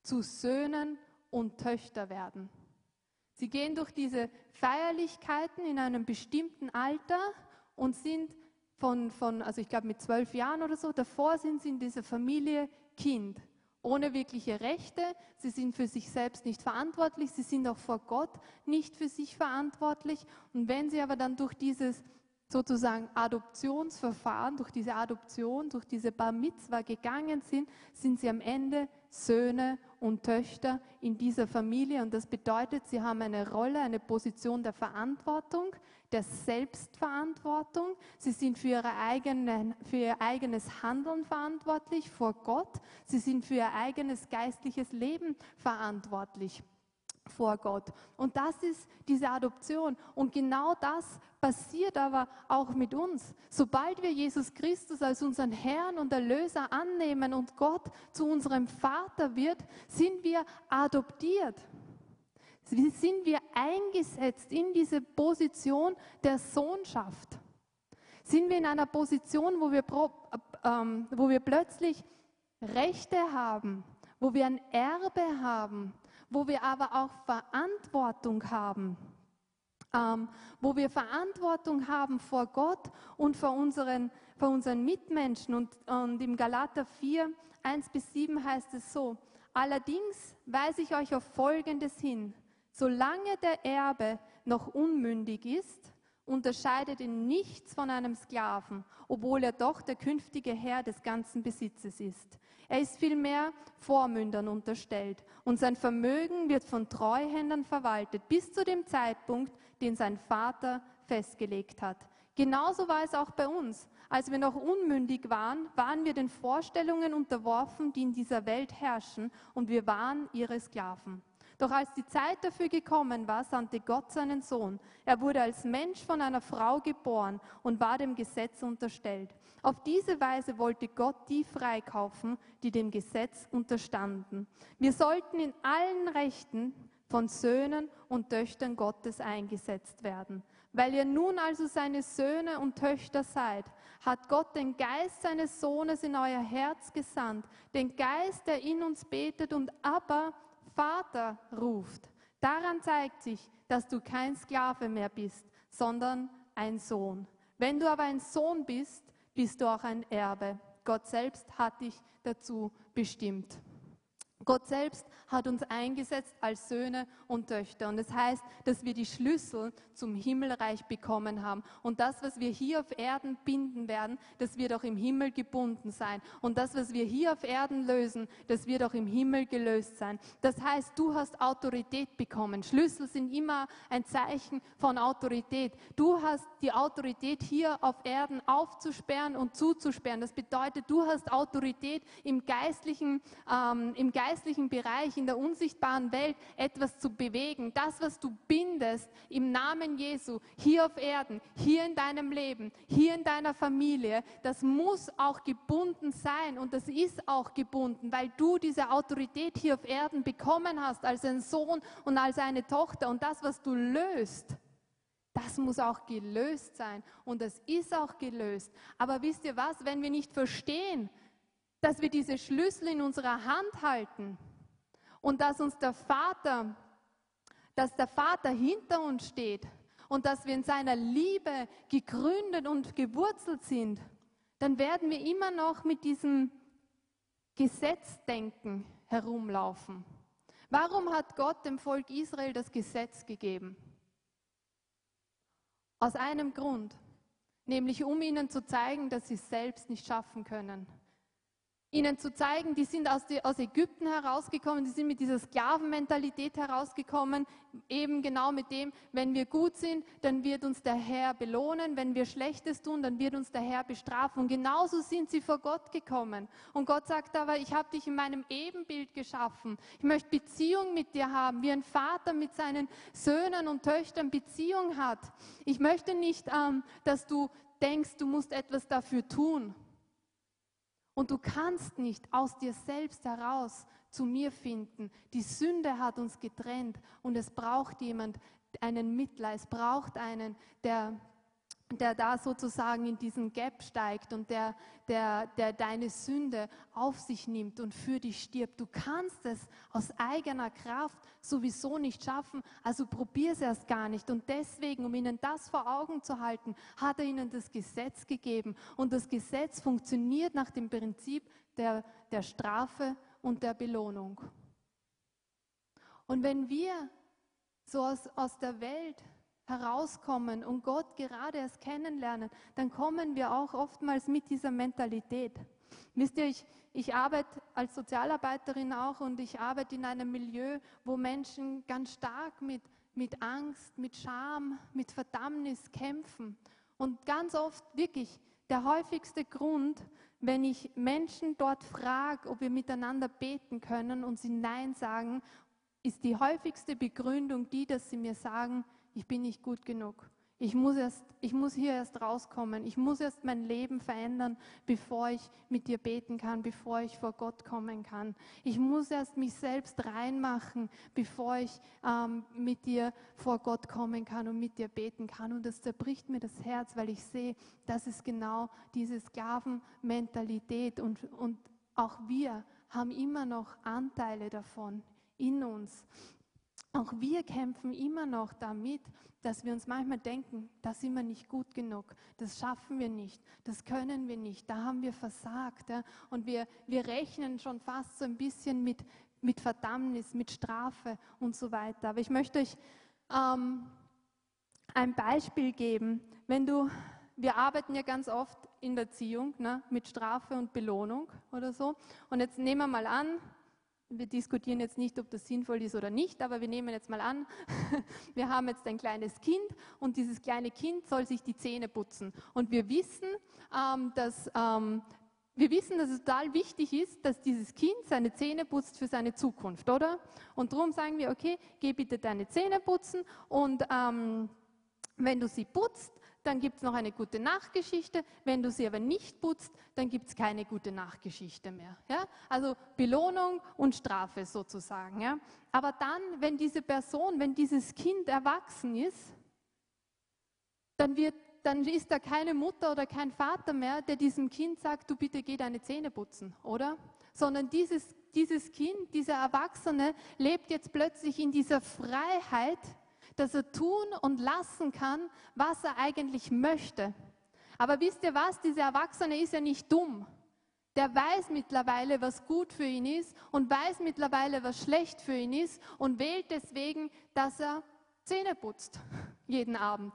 Speaker 1: zu Söhnen und Töchter werden. Sie gehen durch diese Feierlichkeiten in einem bestimmten Alter und sind von, von also ich glaube mit zwölf Jahren oder so, davor sind sie in dieser Familie Kind ohne wirkliche Rechte. Sie sind für sich selbst nicht verantwortlich. Sie sind auch vor Gott nicht für sich verantwortlich. Und wenn sie aber dann durch dieses sozusagen Adoptionsverfahren, durch diese Adoption, durch diese Bar Mitzwa gegangen sind, sind sie am Ende Söhne und Töchter in dieser Familie. Und das bedeutet, sie haben eine Rolle, eine Position der Verantwortung, der Selbstverantwortung. Sie sind für, ihre eigenen, für ihr eigenes Handeln verantwortlich vor Gott. Sie sind für ihr eigenes geistliches Leben verantwortlich vor Gott. Und das ist diese Adoption. Und genau das passiert aber auch mit uns. Sobald wir Jesus Christus als unseren Herrn und Erlöser annehmen und Gott zu unserem Vater wird, sind wir adoptiert. Sind wir eingesetzt in diese Position der Sohnschaft? Sind wir in einer Position, wo wir, ähm, wo wir plötzlich Rechte haben, wo wir ein Erbe haben, wo wir aber auch Verantwortung haben. Ähm, wo wir Verantwortung haben vor Gott und vor unseren, vor unseren Mitmenschen. Und, und im Galater 4, 1 bis 7 heißt es so, allerdings weise ich euch auf Folgendes hin. Solange der Erbe noch unmündig ist, unterscheidet ihn nichts von einem Sklaven, obwohl er doch der künftige Herr des ganzen Besitzes ist. Er ist vielmehr Vormündern unterstellt und sein Vermögen wird von Treuhändern verwaltet bis zu dem Zeitpunkt, den sein Vater festgelegt hat. Genauso war es auch bei uns. Als wir noch unmündig waren, waren wir den Vorstellungen unterworfen, die in dieser Welt herrschen, und wir waren ihre Sklaven. Doch als die Zeit dafür gekommen war, sandte Gott seinen Sohn. Er wurde als Mensch von einer Frau geboren und war dem Gesetz unterstellt. Auf diese Weise wollte Gott die freikaufen, die dem Gesetz unterstanden. Wir sollten in allen Rechten von Söhnen und Töchtern Gottes eingesetzt werden. Weil ihr nun also seine Söhne und Töchter seid, hat Gott den Geist seines Sohnes in euer Herz gesandt, den Geist, der in uns betet und aber Vater ruft. Daran zeigt sich, dass du kein Sklave mehr bist, sondern ein Sohn. Wenn du aber ein Sohn bist, bist du auch ein Erbe. Gott selbst hat dich dazu bestimmt. Gott selbst hat uns eingesetzt als Söhne und Töchter. Und das heißt, dass wir die Schlüssel zum Himmelreich bekommen haben. Und das, was wir hier auf Erden binden werden, das wird auch im Himmel gebunden sein. Und das, was wir hier auf Erden lösen, das wird auch im Himmel gelöst sein. Das heißt, du hast Autorität bekommen. Schlüssel sind immer ein Zeichen von Autorität. Du hast die Autorität hier auf Erden aufzusperren und zuzusperren. Das bedeutet, du hast Autorität im geistlichen, ähm, im geistlichen Bereich in der unsichtbaren Welt etwas zu bewegen. Das, was du bindest im Namen Jesu, hier auf Erden, hier in deinem Leben, hier in deiner Familie, das muss auch gebunden sein und das ist auch gebunden, weil du diese Autorität hier auf Erden bekommen hast als ein Sohn und als eine Tochter. Und das, was du löst, das muss auch gelöst sein und das ist auch gelöst. Aber wisst ihr was, wenn wir nicht verstehen, dass wir diese Schlüssel in unserer Hand halten, und dass uns der Vater, dass der Vater hinter uns steht und dass wir in seiner Liebe gegründet und gewurzelt sind, dann werden wir immer noch mit diesem Gesetzdenken herumlaufen. Warum hat Gott dem Volk Israel das Gesetz gegeben? Aus einem Grund, nämlich um ihnen zu zeigen, dass sie es selbst nicht schaffen können ihnen zu zeigen, die sind aus, die, aus, Ägypten herausgekommen, die sind mit dieser Sklavenmentalität herausgekommen, eben genau mit dem, wenn wir gut sind, dann wird uns der Herr belohnen, wenn wir Schlechtes tun, dann wird uns der Herr bestrafen. Und genauso sind sie vor Gott gekommen. Und Gott sagt aber, ich habe dich in meinem Ebenbild geschaffen. Ich möchte Beziehung mit dir haben, wie ein Vater mit seinen Söhnen und Töchtern Beziehung hat. Ich möchte nicht, ähm, dass du denkst, du musst etwas dafür tun. Und du kannst nicht aus dir selbst heraus zu mir finden. Die Sünde hat uns getrennt und es braucht jemand, einen Mittler, es braucht einen, der der da sozusagen in diesen Gap steigt und der, der, der deine Sünde auf sich nimmt und für dich stirbt. Du kannst es aus eigener Kraft sowieso nicht schaffen, also probier es erst gar nicht. Und deswegen, um ihnen das vor Augen zu halten, hat er ihnen das Gesetz gegeben. Und das Gesetz funktioniert nach dem Prinzip der, der Strafe und der Belohnung. Und wenn wir so aus, aus der Welt herauskommen und Gott gerade erst kennenlernen, dann kommen wir auch oftmals mit dieser Mentalität. Wisst ihr, ich, ich arbeite als Sozialarbeiterin auch und ich arbeite in einem Milieu, wo Menschen ganz stark mit, mit Angst, mit Scham, mit Verdammnis kämpfen. Und ganz oft wirklich der häufigste Grund, wenn ich Menschen dort frage, ob wir miteinander beten können und sie Nein sagen, ist die häufigste Begründung die, dass sie mir sagen, ich bin nicht gut genug. Ich muss, erst, ich muss hier erst rauskommen. Ich muss erst mein Leben verändern, bevor ich mit dir beten kann, bevor ich vor Gott kommen kann. Ich muss erst mich selbst reinmachen, bevor ich ähm, mit dir vor Gott kommen kann und mit dir beten kann. Und das zerbricht mir das Herz, weil ich sehe, das ist genau diese Sklavenmentalität. Und, und auch wir haben immer noch Anteile davon in uns. Auch wir kämpfen immer noch damit, dass wir uns manchmal denken, da sind wir nicht gut genug, das schaffen wir nicht, das können wir nicht, da haben wir versagt. Ja? Und wir, wir rechnen schon fast so ein bisschen mit, mit Verdammnis, mit Strafe und so weiter. Aber ich möchte euch ähm, ein Beispiel geben. Wenn du, wir arbeiten ja ganz oft in der Erziehung ne, mit Strafe und Belohnung oder so. Und jetzt nehmen wir mal an, wir diskutieren jetzt nicht, ob das sinnvoll ist oder nicht, aber wir nehmen jetzt mal an, wir haben jetzt ein kleines Kind und dieses kleine Kind soll sich die Zähne putzen. Und wir wissen, ähm, dass, ähm, wir wissen, dass es total wichtig ist, dass dieses Kind seine Zähne putzt für seine Zukunft, oder? Und darum sagen wir, okay, geh bitte deine Zähne putzen und ähm, wenn du sie putzt, dann gibt es noch eine gute Nachgeschichte. Wenn du sie aber nicht putzt, dann gibt es keine gute Nachgeschichte mehr. Ja? Also Belohnung und Strafe sozusagen. Ja? Aber dann, wenn diese Person, wenn dieses Kind erwachsen ist, dann, wird, dann ist da keine Mutter oder kein Vater mehr, der diesem Kind sagt, du bitte geh deine Zähne putzen, oder? Sondern dieses, dieses Kind, dieser Erwachsene lebt jetzt plötzlich in dieser Freiheit, dass er tun und lassen kann, was er eigentlich möchte. Aber wisst ihr was? Dieser Erwachsene ist ja nicht dumm. Der weiß mittlerweile, was gut für ihn ist und weiß mittlerweile, was schlecht für ihn ist und wählt deswegen, dass er Zähne putzt jeden Abend.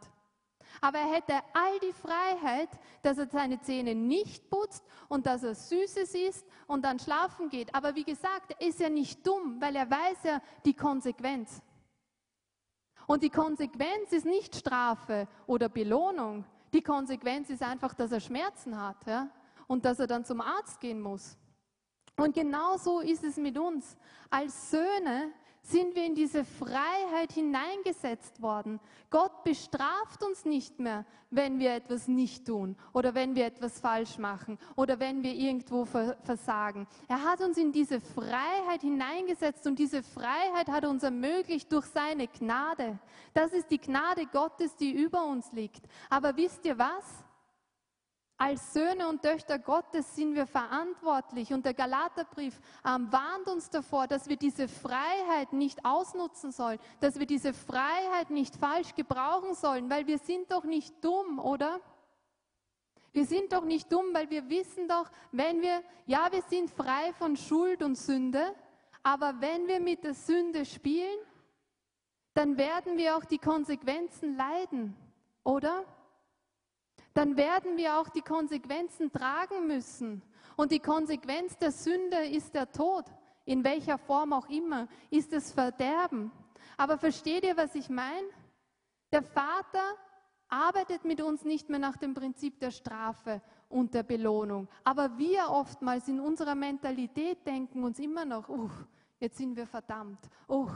Speaker 1: Aber er hätte all die Freiheit, dass er seine Zähne nicht putzt und dass er Süßes isst und dann schlafen geht. Aber wie gesagt, er ist ja nicht dumm, weil er weiß ja die Konsequenz. Und die Konsequenz ist nicht Strafe oder Belohnung. Die Konsequenz ist einfach, dass er Schmerzen hat ja? und dass er dann zum Arzt gehen muss. Und genau so ist es mit uns. Als Söhne sind wir in diese Freiheit hineingesetzt worden. Gott bestraft uns nicht mehr, wenn wir etwas nicht tun oder wenn wir etwas falsch machen oder wenn wir irgendwo versagen. Er hat uns in diese Freiheit hineingesetzt und diese Freiheit hat uns ermöglicht durch seine Gnade. Das ist die Gnade Gottes, die über uns liegt. Aber wisst ihr was? Als Söhne und Töchter Gottes sind wir verantwortlich und der Galaterbrief ähm, warnt uns davor, dass wir diese Freiheit nicht ausnutzen sollen, dass wir diese Freiheit nicht falsch gebrauchen sollen, weil wir sind doch nicht dumm, oder? Wir sind doch nicht dumm, weil wir wissen doch, wenn wir, ja, wir sind frei von Schuld und Sünde, aber wenn wir mit der Sünde spielen, dann werden wir auch die Konsequenzen leiden, oder? Dann werden wir auch die Konsequenzen tragen müssen. Und die Konsequenz der Sünde ist der Tod, in welcher Form auch immer, ist das Verderben. Aber versteht ihr, was ich meine? Der Vater arbeitet mit uns nicht mehr nach dem Prinzip der Strafe und der Belohnung. Aber wir oftmals in unserer Mentalität denken uns immer noch, uh, jetzt sind wir verdammt. Uh,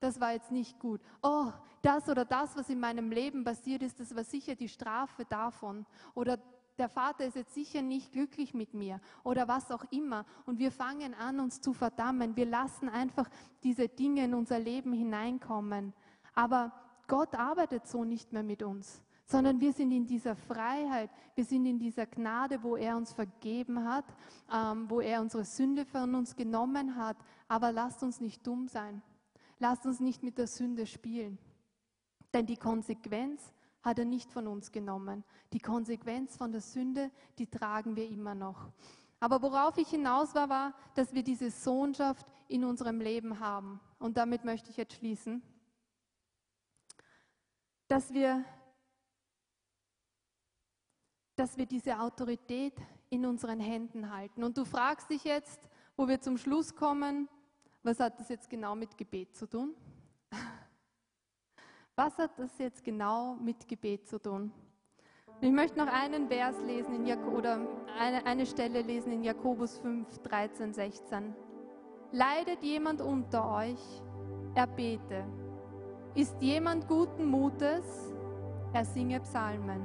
Speaker 1: das war jetzt nicht gut. Oh, das oder das, was in meinem Leben passiert ist, das war sicher die Strafe davon. Oder der Vater ist jetzt sicher nicht glücklich mit mir oder was auch immer. Und wir fangen an, uns zu verdammen. Wir lassen einfach diese Dinge in unser Leben hineinkommen. Aber Gott arbeitet so nicht mehr mit uns, sondern wir sind in dieser Freiheit, wir sind in dieser Gnade, wo er uns vergeben hat, ähm, wo er unsere Sünde von uns genommen hat. Aber lasst uns nicht dumm sein. Lasst uns nicht mit der Sünde spielen. Denn die Konsequenz hat er nicht von uns genommen. Die Konsequenz von der Sünde, die tragen wir immer noch. Aber worauf ich hinaus war, war, dass wir diese Sohnschaft in unserem Leben haben. Und damit möchte ich jetzt schließen. Dass wir, dass wir diese Autorität in unseren Händen halten. Und du fragst dich jetzt, wo wir zum Schluss kommen, was hat das jetzt genau mit Gebet zu tun? Was hat das jetzt genau mit Gebet zu tun? Ich möchte noch einen Vers lesen in Jak oder eine, eine Stelle lesen in Jakobus 5, 13, 16. Leidet jemand unter euch, er bete. Ist jemand guten Mutes, er singe Psalmen.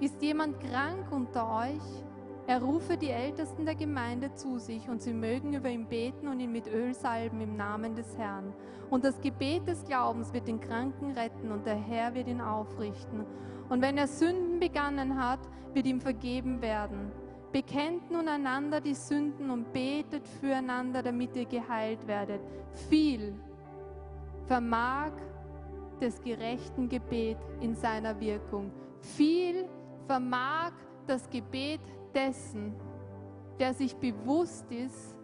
Speaker 1: Ist jemand krank unter euch, er rufe die Ältesten der Gemeinde zu sich und sie mögen über ihn beten und ihn mit Öl salben im Namen des Herrn. Und das Gebet des Glaubens wird den Kranken retten und der Herr wird ihn aufrichten. Und wenn er Sünden begangen hat, wird ihm vergeben werden. Bekennt nun einander die Sünden und betet füreinander, damit ihr geheilt werdet. Viel vermag des gerechten Gebet in seiner Wirkung. Viel vermag das Gebet dessen, der sich bewusst ist,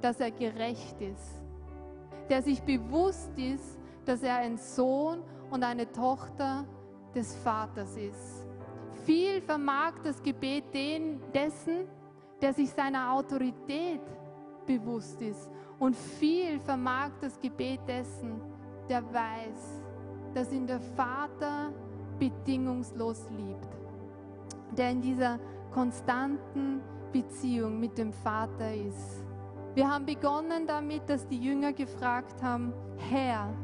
Speaker 1: dass er gerecht ist, der sich bewusst ist, dass er ein Sohn und eine Tochter des Vaters ist. Viel vermag das Gebet den, dessen, der sich seiner Autorität bewusst ist. Und viel vermag das Gebet dessen, der weiß, dass ihn der Vater bedingungslos liebt, der in dieser konstanten Beziehung mit dem Vater ist. Wir haben begonnen damit, dass die Jünger gefragt haben, Herr,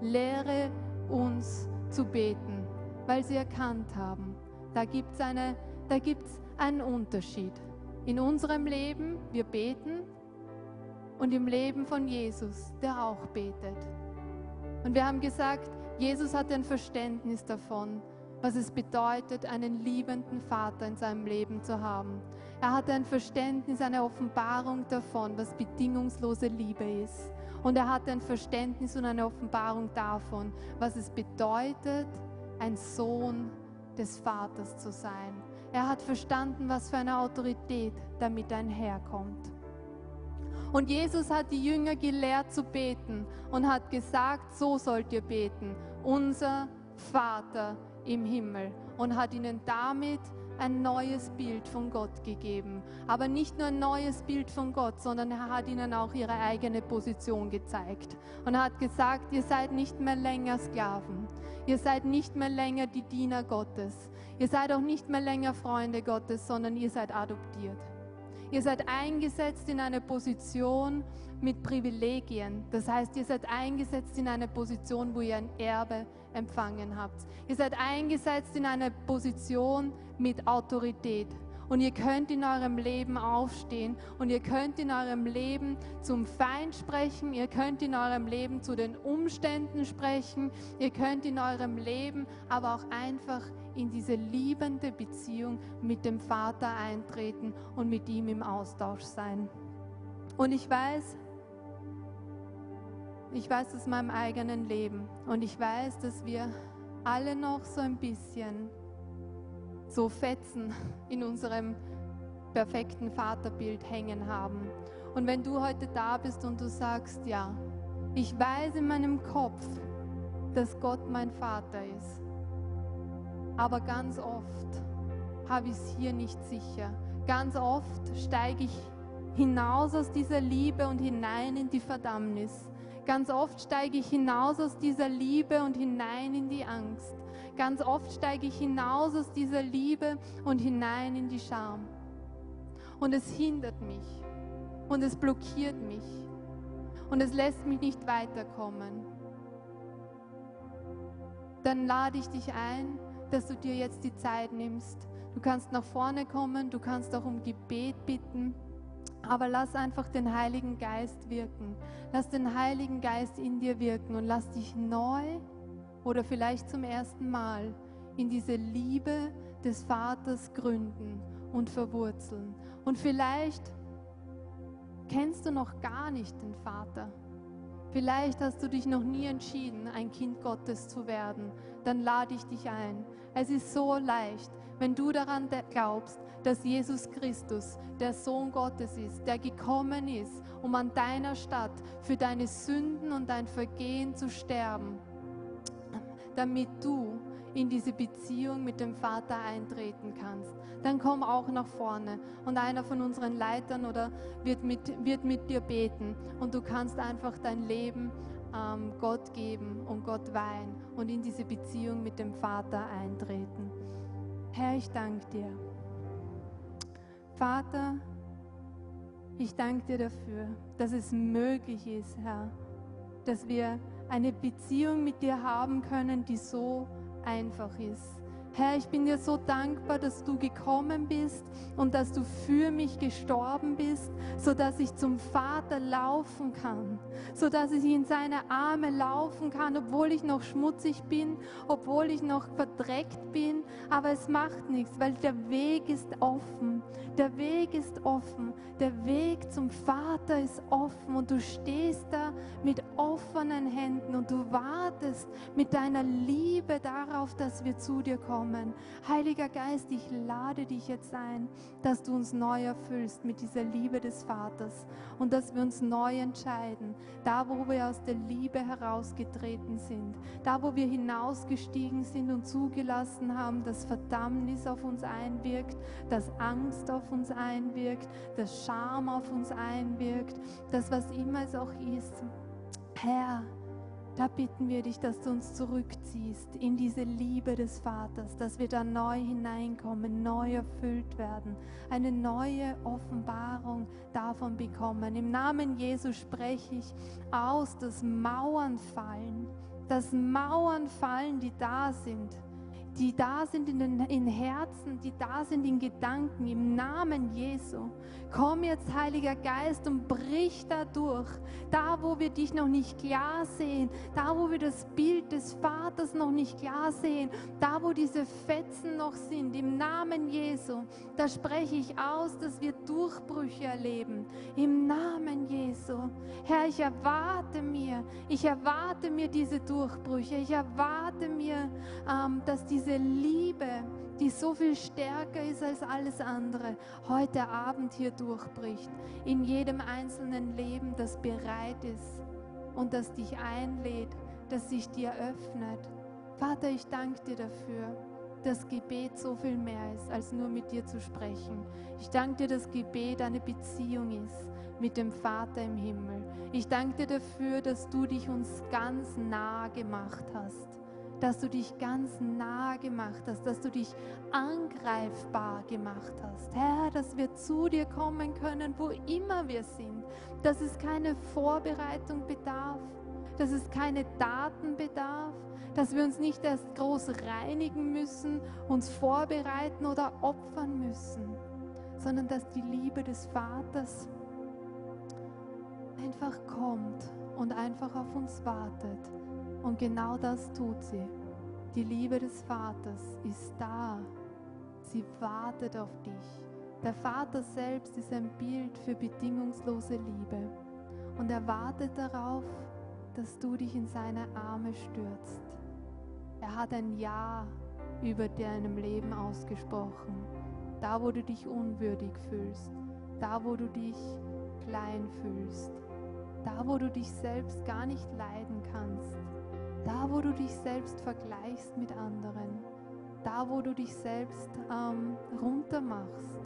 Speaker 1: lehre uns zu beten, weil sie erkannt haben, da gibt es eine, einen Unterschied. In unserem Leben, wir beten und im Leben von Jesus, der auch betet. Und wir haben gesagt, Jesus hat ein Verständnis davon, was es bedeutet, einen liebenden Vater in seinem Leben zu haben. Er hatte ein Verständnis, eine Offenbarung davon, was bedingungslose Liebe ist. Und er hatte ein Verständnis und eine Offenbarung davon, was es bedeutet, ein Sohn des Vaters zu sein. Er hat verstanden, was für eine Autorität damit einherkommt. Und Jesus hat die Jünger gelehrt zu beten und hat gesagt, so sollt ihr beten, unser Vater im Himmel. Und hat ihnen damit ein neues Bild von Gott gegeben. Aber nicht nur ein neues Bild von Gott, sondern er hat ihnen auch ihre eigene Position gezeigt. Und hat gesagt, ihr seid nicht mehr länger Sklaven. Ihr seid nicht mehr länger die Diener Gottes. Ihr seid auch nicht mehr länger Freunde Gottes, sondern ihr seid adoptiert. Ihr seid eingesetzt in eine Position mit Privilegien. Das heißt, ihr seid eingesetzt in eine Position, wo ihr ein Erbe empfangen habt. Ihr seid eingesetzt in eine Position mit Autorität. Und ihr könnt in eurem Leben aufstehen und ihr könnt in eurem Leben zum Feind sprechen, ihr könnt in eurem Leben zu den Umständen sprechen, ihr könnt in eurem Leben aber auch einfach in diese liebende Beziehung mit dem Vater eintreten und mit ihm im Austausch sein. Und ich weiß, ich weiß aus meinem eigenen Leben und ich weiß, dass wir alle noch so ein bisschen so Fetzen in unserem perfekten Vaterbild hängen haben. Und wenn du heute da bist und du sagst, ja, ich weiß in meinem Kopf, dass Gott mein Vater ist, aber ganz oft habe ich es hier nicht sicher. Ganz oft steige ich hinaus aus dieser Liebe und hinein in die Verdammnis. Ganz oft steige ich hinaus aus dieser Liebe und hinein in die Angst. Ganz oft steige ich hinaus aus dieser Liebe und hinein in die Scham. Und es hindert mich und es blockiert mich und es lässt mich nicht weiterkommen. Dann lade ich dich ein, dass du dir jetzt die Zeit nimmst. Du kannst nach vorne kommen, du kannst auch um Gebet bitten. Aber lass einfach den Heiligen Geist wirken. Lass den Heiligen Geist in dir wirken und lass dich neu oder vielleicht zum ersten Mal in diese Liebe des Vaters gründen und verwurzeln. Und vielleicht kennst du noch gar nicht den Vater. Vielleicht hast du dich noch nie entschieden, ein Kind Gottes zu werden. Dann lade ich dich ein. Es ist so leicht, wenn du daran glaubst, dass Jesus Christus der Sohn Gottes ist, der gekommen ist, um an deiner Stadt für deine Sünden und dein Vergehen zu sterben, damit du in diese Beziehung mit dem Vater eintreten kannst. Dann komm auch nach vorne und einer von unseren Leitern oder wird mit, wird mit dir beten und du kannst einfach dein Leben ähm, Gott geben und Gott weihen und in diese Beziehung mit dem Vater eintreten. Herr, ich danke dir. Vater, ich danke dir dafür, dass es möglich ist, Herr, dass wir eine Beziehung mit dir haben können, die so einfach ist. Herr, ich bin dir so dankbar, dass du gekommen bist und dass du für mich gestorben bist, so dass ich zum Vater laufen kann, so dass ich in seine Arme laufen kann, obwohl ich noch schmutzig bin, obwohl ich noch verdreckt bin, aber es macht nichts, weil der Weg ist offen. Der Weg ist offen. Der Weg zum Vater ist offen und du stehst da mit offenen Händen und du wartest mit deiner Liebe darauf, dass wir zu dir kommen. Heiliger Geist, ich lade dich jetzt ein, dass du uns neu erfüllst mit dieser Liebe des Vaters und dass wir uns neu entscheiden, da wo wir aus der Liebe herausgetreten sind, da wo wir hinausgestiegen sind und zugelassen haben, dass Verdammnis auf uns einwirkt, dass Angst auf uns einwirkt, dass Scham auf uns einwirkt, dass was immer es auch ist. Herr, da bitten wir dich, dass du uns zurückziehst in diese Liebe des Vaters, dass wir da neu hineinkommen, neu erfüllt werden, eine neue Offenbarung davon bekommen. Im Namen Jesu spreche ich aus, dass Mauern fallen, dass Mauern fallen, die da sind die da sind in den in Herzen, die da sind in Gedanken, im Namen Jesu. Komm jetzt, Heiliger Geist, und brich da durch. Da, wo wir dich noch nicht klar sehen, da, wo wir das Bild des Vaters noch nicht klar sehen, da, wo diese Fetzen noch sind, im Namen Jesu, da spreche ich aus, dass wir Durchbrüche erleben. Im Namen Jesu. Herr, ich erwarte mir, ich erwarte mir diese Durchbrüche. Ich erwarte mir, ähm, dass diese diese Liebe, die so viel stärker ist als alles andere, heute Abend hier durchbricht, in jedem einzelnen Leben, das bereit ist und das dich einlädt, das sich dir öffnet. Vater, ich danke dir dafür, dass Gebet so viel mehr ist, als nur mit dir zu sprechen. Ich danke dir, dass Gebet eine Beziehung ist mit dem Vater im Himmel. Ich danke dir dafür, dass du dich uns ganz nah gemacht hast dass du dich ganz nah gemacht hast, dass du dich angreifbar gemacht hast. Herr, dass wir zu dir kommen können, wo immer wir sind, dass es keine Vorbereitung bedarf, dass es keine Daten bedarf, dass wir uns nicht erst groß reinigen müssen, uns vorbereiten oder opfern müssen, sondern dass die Liebe des Vaters einfach kommt und einfach auf uns wartet und genau das tut sie. Die Liebe des Vaters ist da. Sie wartet auf dich. Der Vater selbst ist ein Bild für bedingungslose Liebe. Und er wartet darauf, dass du dich in seine Arme stürzt. Er hat ein Ja über deinem Leben ausgesprochen. Da, wo du dich unwürdig fühlst. Da, wo du dich klein fühlst. Da, wo du dich selbst gar nicht leiden kannst da, wo du dich selbst vergleichst mit anderen, da, wo du dich selbst ähm, runtermachst,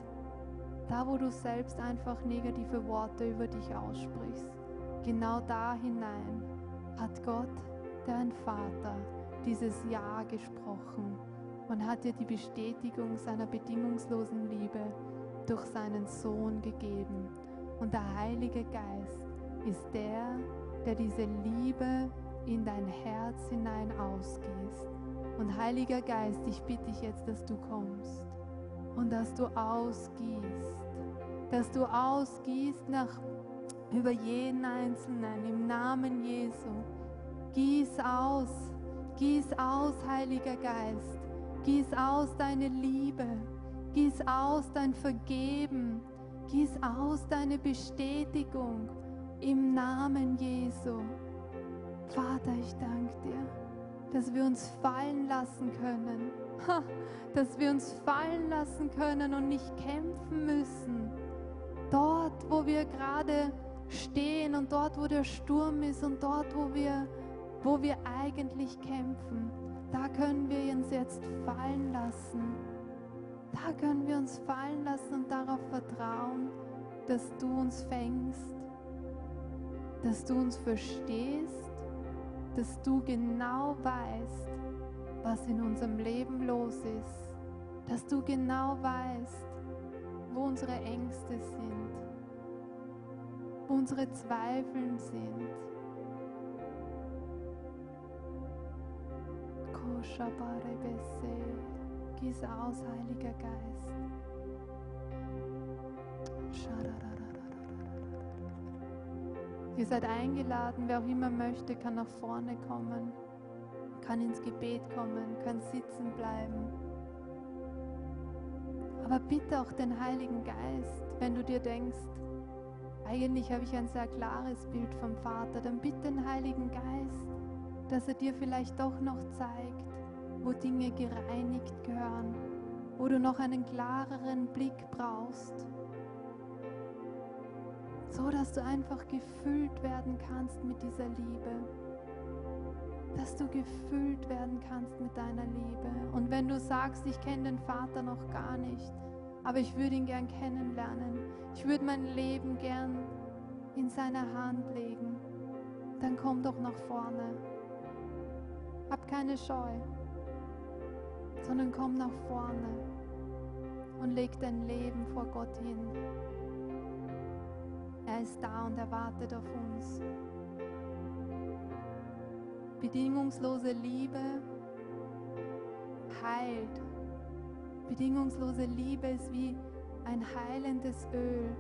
Speaker 1: da, wo du selbst einfach negative Worte über dich aussprichst, genau da hinein hat Gott, der ein Vater, dieses Ja gesprochen und hat dir die Bestätigung seiner bedingungslosen Liebe durch seinen Sohn gegeben. Und der Heilige Geist ist der, der diese Liebe in dein Herz hinein ausgehst. Und Heiliger Geist, ich bitte dich jetzt, dass du kommst und dass du ausgießt, dass du ausgießt nach über jeden Einzelnen im Namen Jesu. Gieß aus, gieß aus, Heiliger Geist, gieß aus deine Liebe, gieß aus dein Vergeben, gieß aus deine Bestätigung im Namen Jesu. Vater, ich danke dir, dass wir uns fallen lassen können, dass wir uns fallen lassen können und nicht kämpfen müssen. Dort, wo wir gerade stehen und dort, wo der Sturm ist und dort, wo wir, wo wir eigentlich kämpfen, da können wir uns jetzt fallen lassen. Da können wir uns fallen lassen und darauf vertrauen, dass du uns fängst, dass du uns verstehst dass du genau weißt, was in unserem Leben los ist, dass du genau weißt, wo unsere Ängste sind, wo unsere Zweifel sind. Gieß aus, Heiliger Geist. Ihr seid eingeladen, wer auch immer möchte, kann nach vorne kommen, kann ins Gebet kommen, kann sitzen bleiben. Aber bitte auch den Heiligen Geist, wenn du dir denkst, eigentlich habe ich ein sehr klares Bild vom Vater, dann bitte den Heiligen Geist, dass er dir vielleicht doch noch zeigt, wo Dinge gereinigt gehören, wo du noch einen klareren Blick brauchst so dass du einfach gefüllt werden kannst mit dieser Liebe. Dass du gefüllt werden kannst mit deiner Liebe. Und wenn du sagst, ich kenne den Vater noch gar nicht, aber ich würde ihn gern kennenlernen, ich würde mein Leben gern in seine Hand legen, dann komm doch nach vorne. Hab keine Scheu, sondern komm nach vorne und leg dein Leben vor Gott hin. Er ist da und er wartet auf uns. Bedingungslose Liebe heilt. Bedingungslose Liebe ist wie ein heilendes Öl,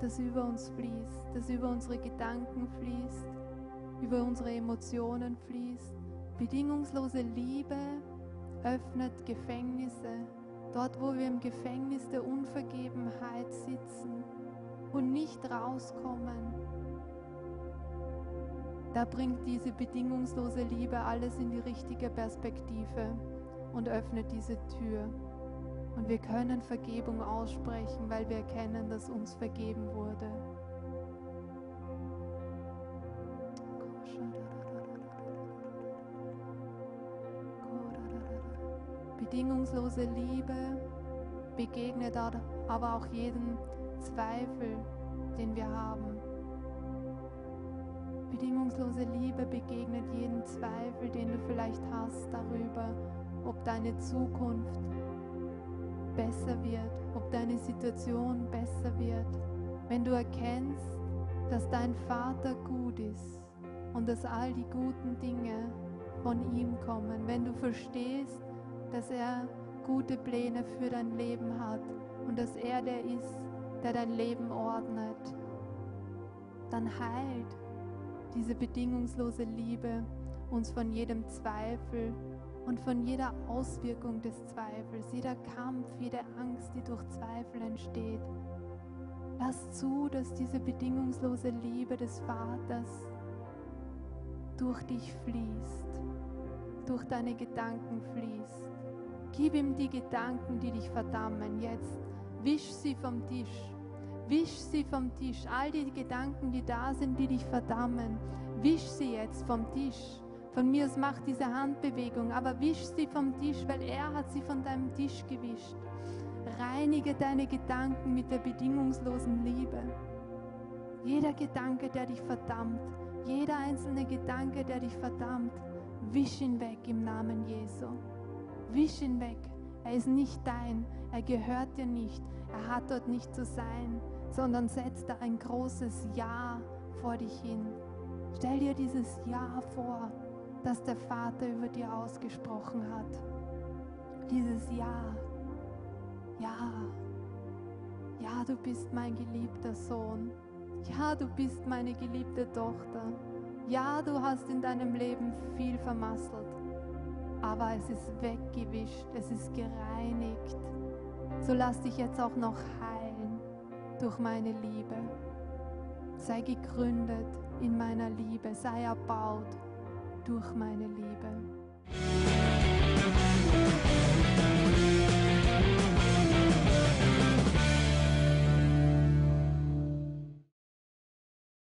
Speaker 1: das über uns fließt, das über unsere Gedanken fließt, über unsere Emotionen fließt. Bedingungslose Liebe öffnet Gefängnisse, dort wo wir im Gefängnis der Unvergebenheit sitzen und nicht rauskommen. Da bringt diese bedingungslose Liebe alles in die richtige Perspektive. und öffnet diese Tür. Und wir können Vergebung aussprechen, weil wir erkennen, dass uns vergeben wurde. Bedingungslose Liebe begegnet aber auch jeden Zweifel, den wir haben. Bedingungslose Liebe begegnet jeden Zweifel, den du vielleicht hast darüber, ob deine Zukunft besser wird, ob deine Situation besser wird. Wenn du erkennst, dass dein Vater gut ist und dass all die guten Dinge von ihm kommen, wenn du verstehst, dass er gute Pläne für dein Leben hat und dass er der ist, der dein Leben ordnet, dann heilt diese bedingungslose Liebe uns von jedem Zweifel und von jeder Auswirkung des Zweifels, jeder Kampf, jede Angst, die durch Zweifel entsteht. Lass zu, dass diese bedingungslose Liebe des Vaters durch dich fließt, durch deine Gedanken fließt. Gib ihm die Gedanken, die dich verdammen, jetzt. Wisch sie vom Tisch. Wisch sie vom Tisch. All die Gedanken, die da sind, die dich verdammen, wisch sie jetzt vom Tisch. Von mir aus mach diese Handbewegung, aber wisch sie vom Tisch, weil er hat sie von deinem Tisch gewischt. Reinige deine Gedanken mit der bedingungslosen Liebe. Jeder Gedanke, der dich verdammt, jeder einzelne Gedanke, der dich verdammt, wisch ihn weg im Namen Jesu. Wisch ihn weg. Er ist nicht dein, er gehört dir nicht, er hat dort nicht zu sein, sondern setz da ein großes Ja vor dich hin. Stell dir dieses Ja vor das der Vater über dir ausgesprochen hat. Dieses Ja. Ja. Ja, du bist mein geliebter Sohn. Ja, du bist meine geliebte Tochter. Ja, du hast in deinem Leben viel vermasselt. Aber es ist weggewischt, es ist gereinigt. So lass dich jetzt auch noch heilen durch meine Liebe. Sei gegründet in meiner Liebe, sei erbaut durch meine Liebe.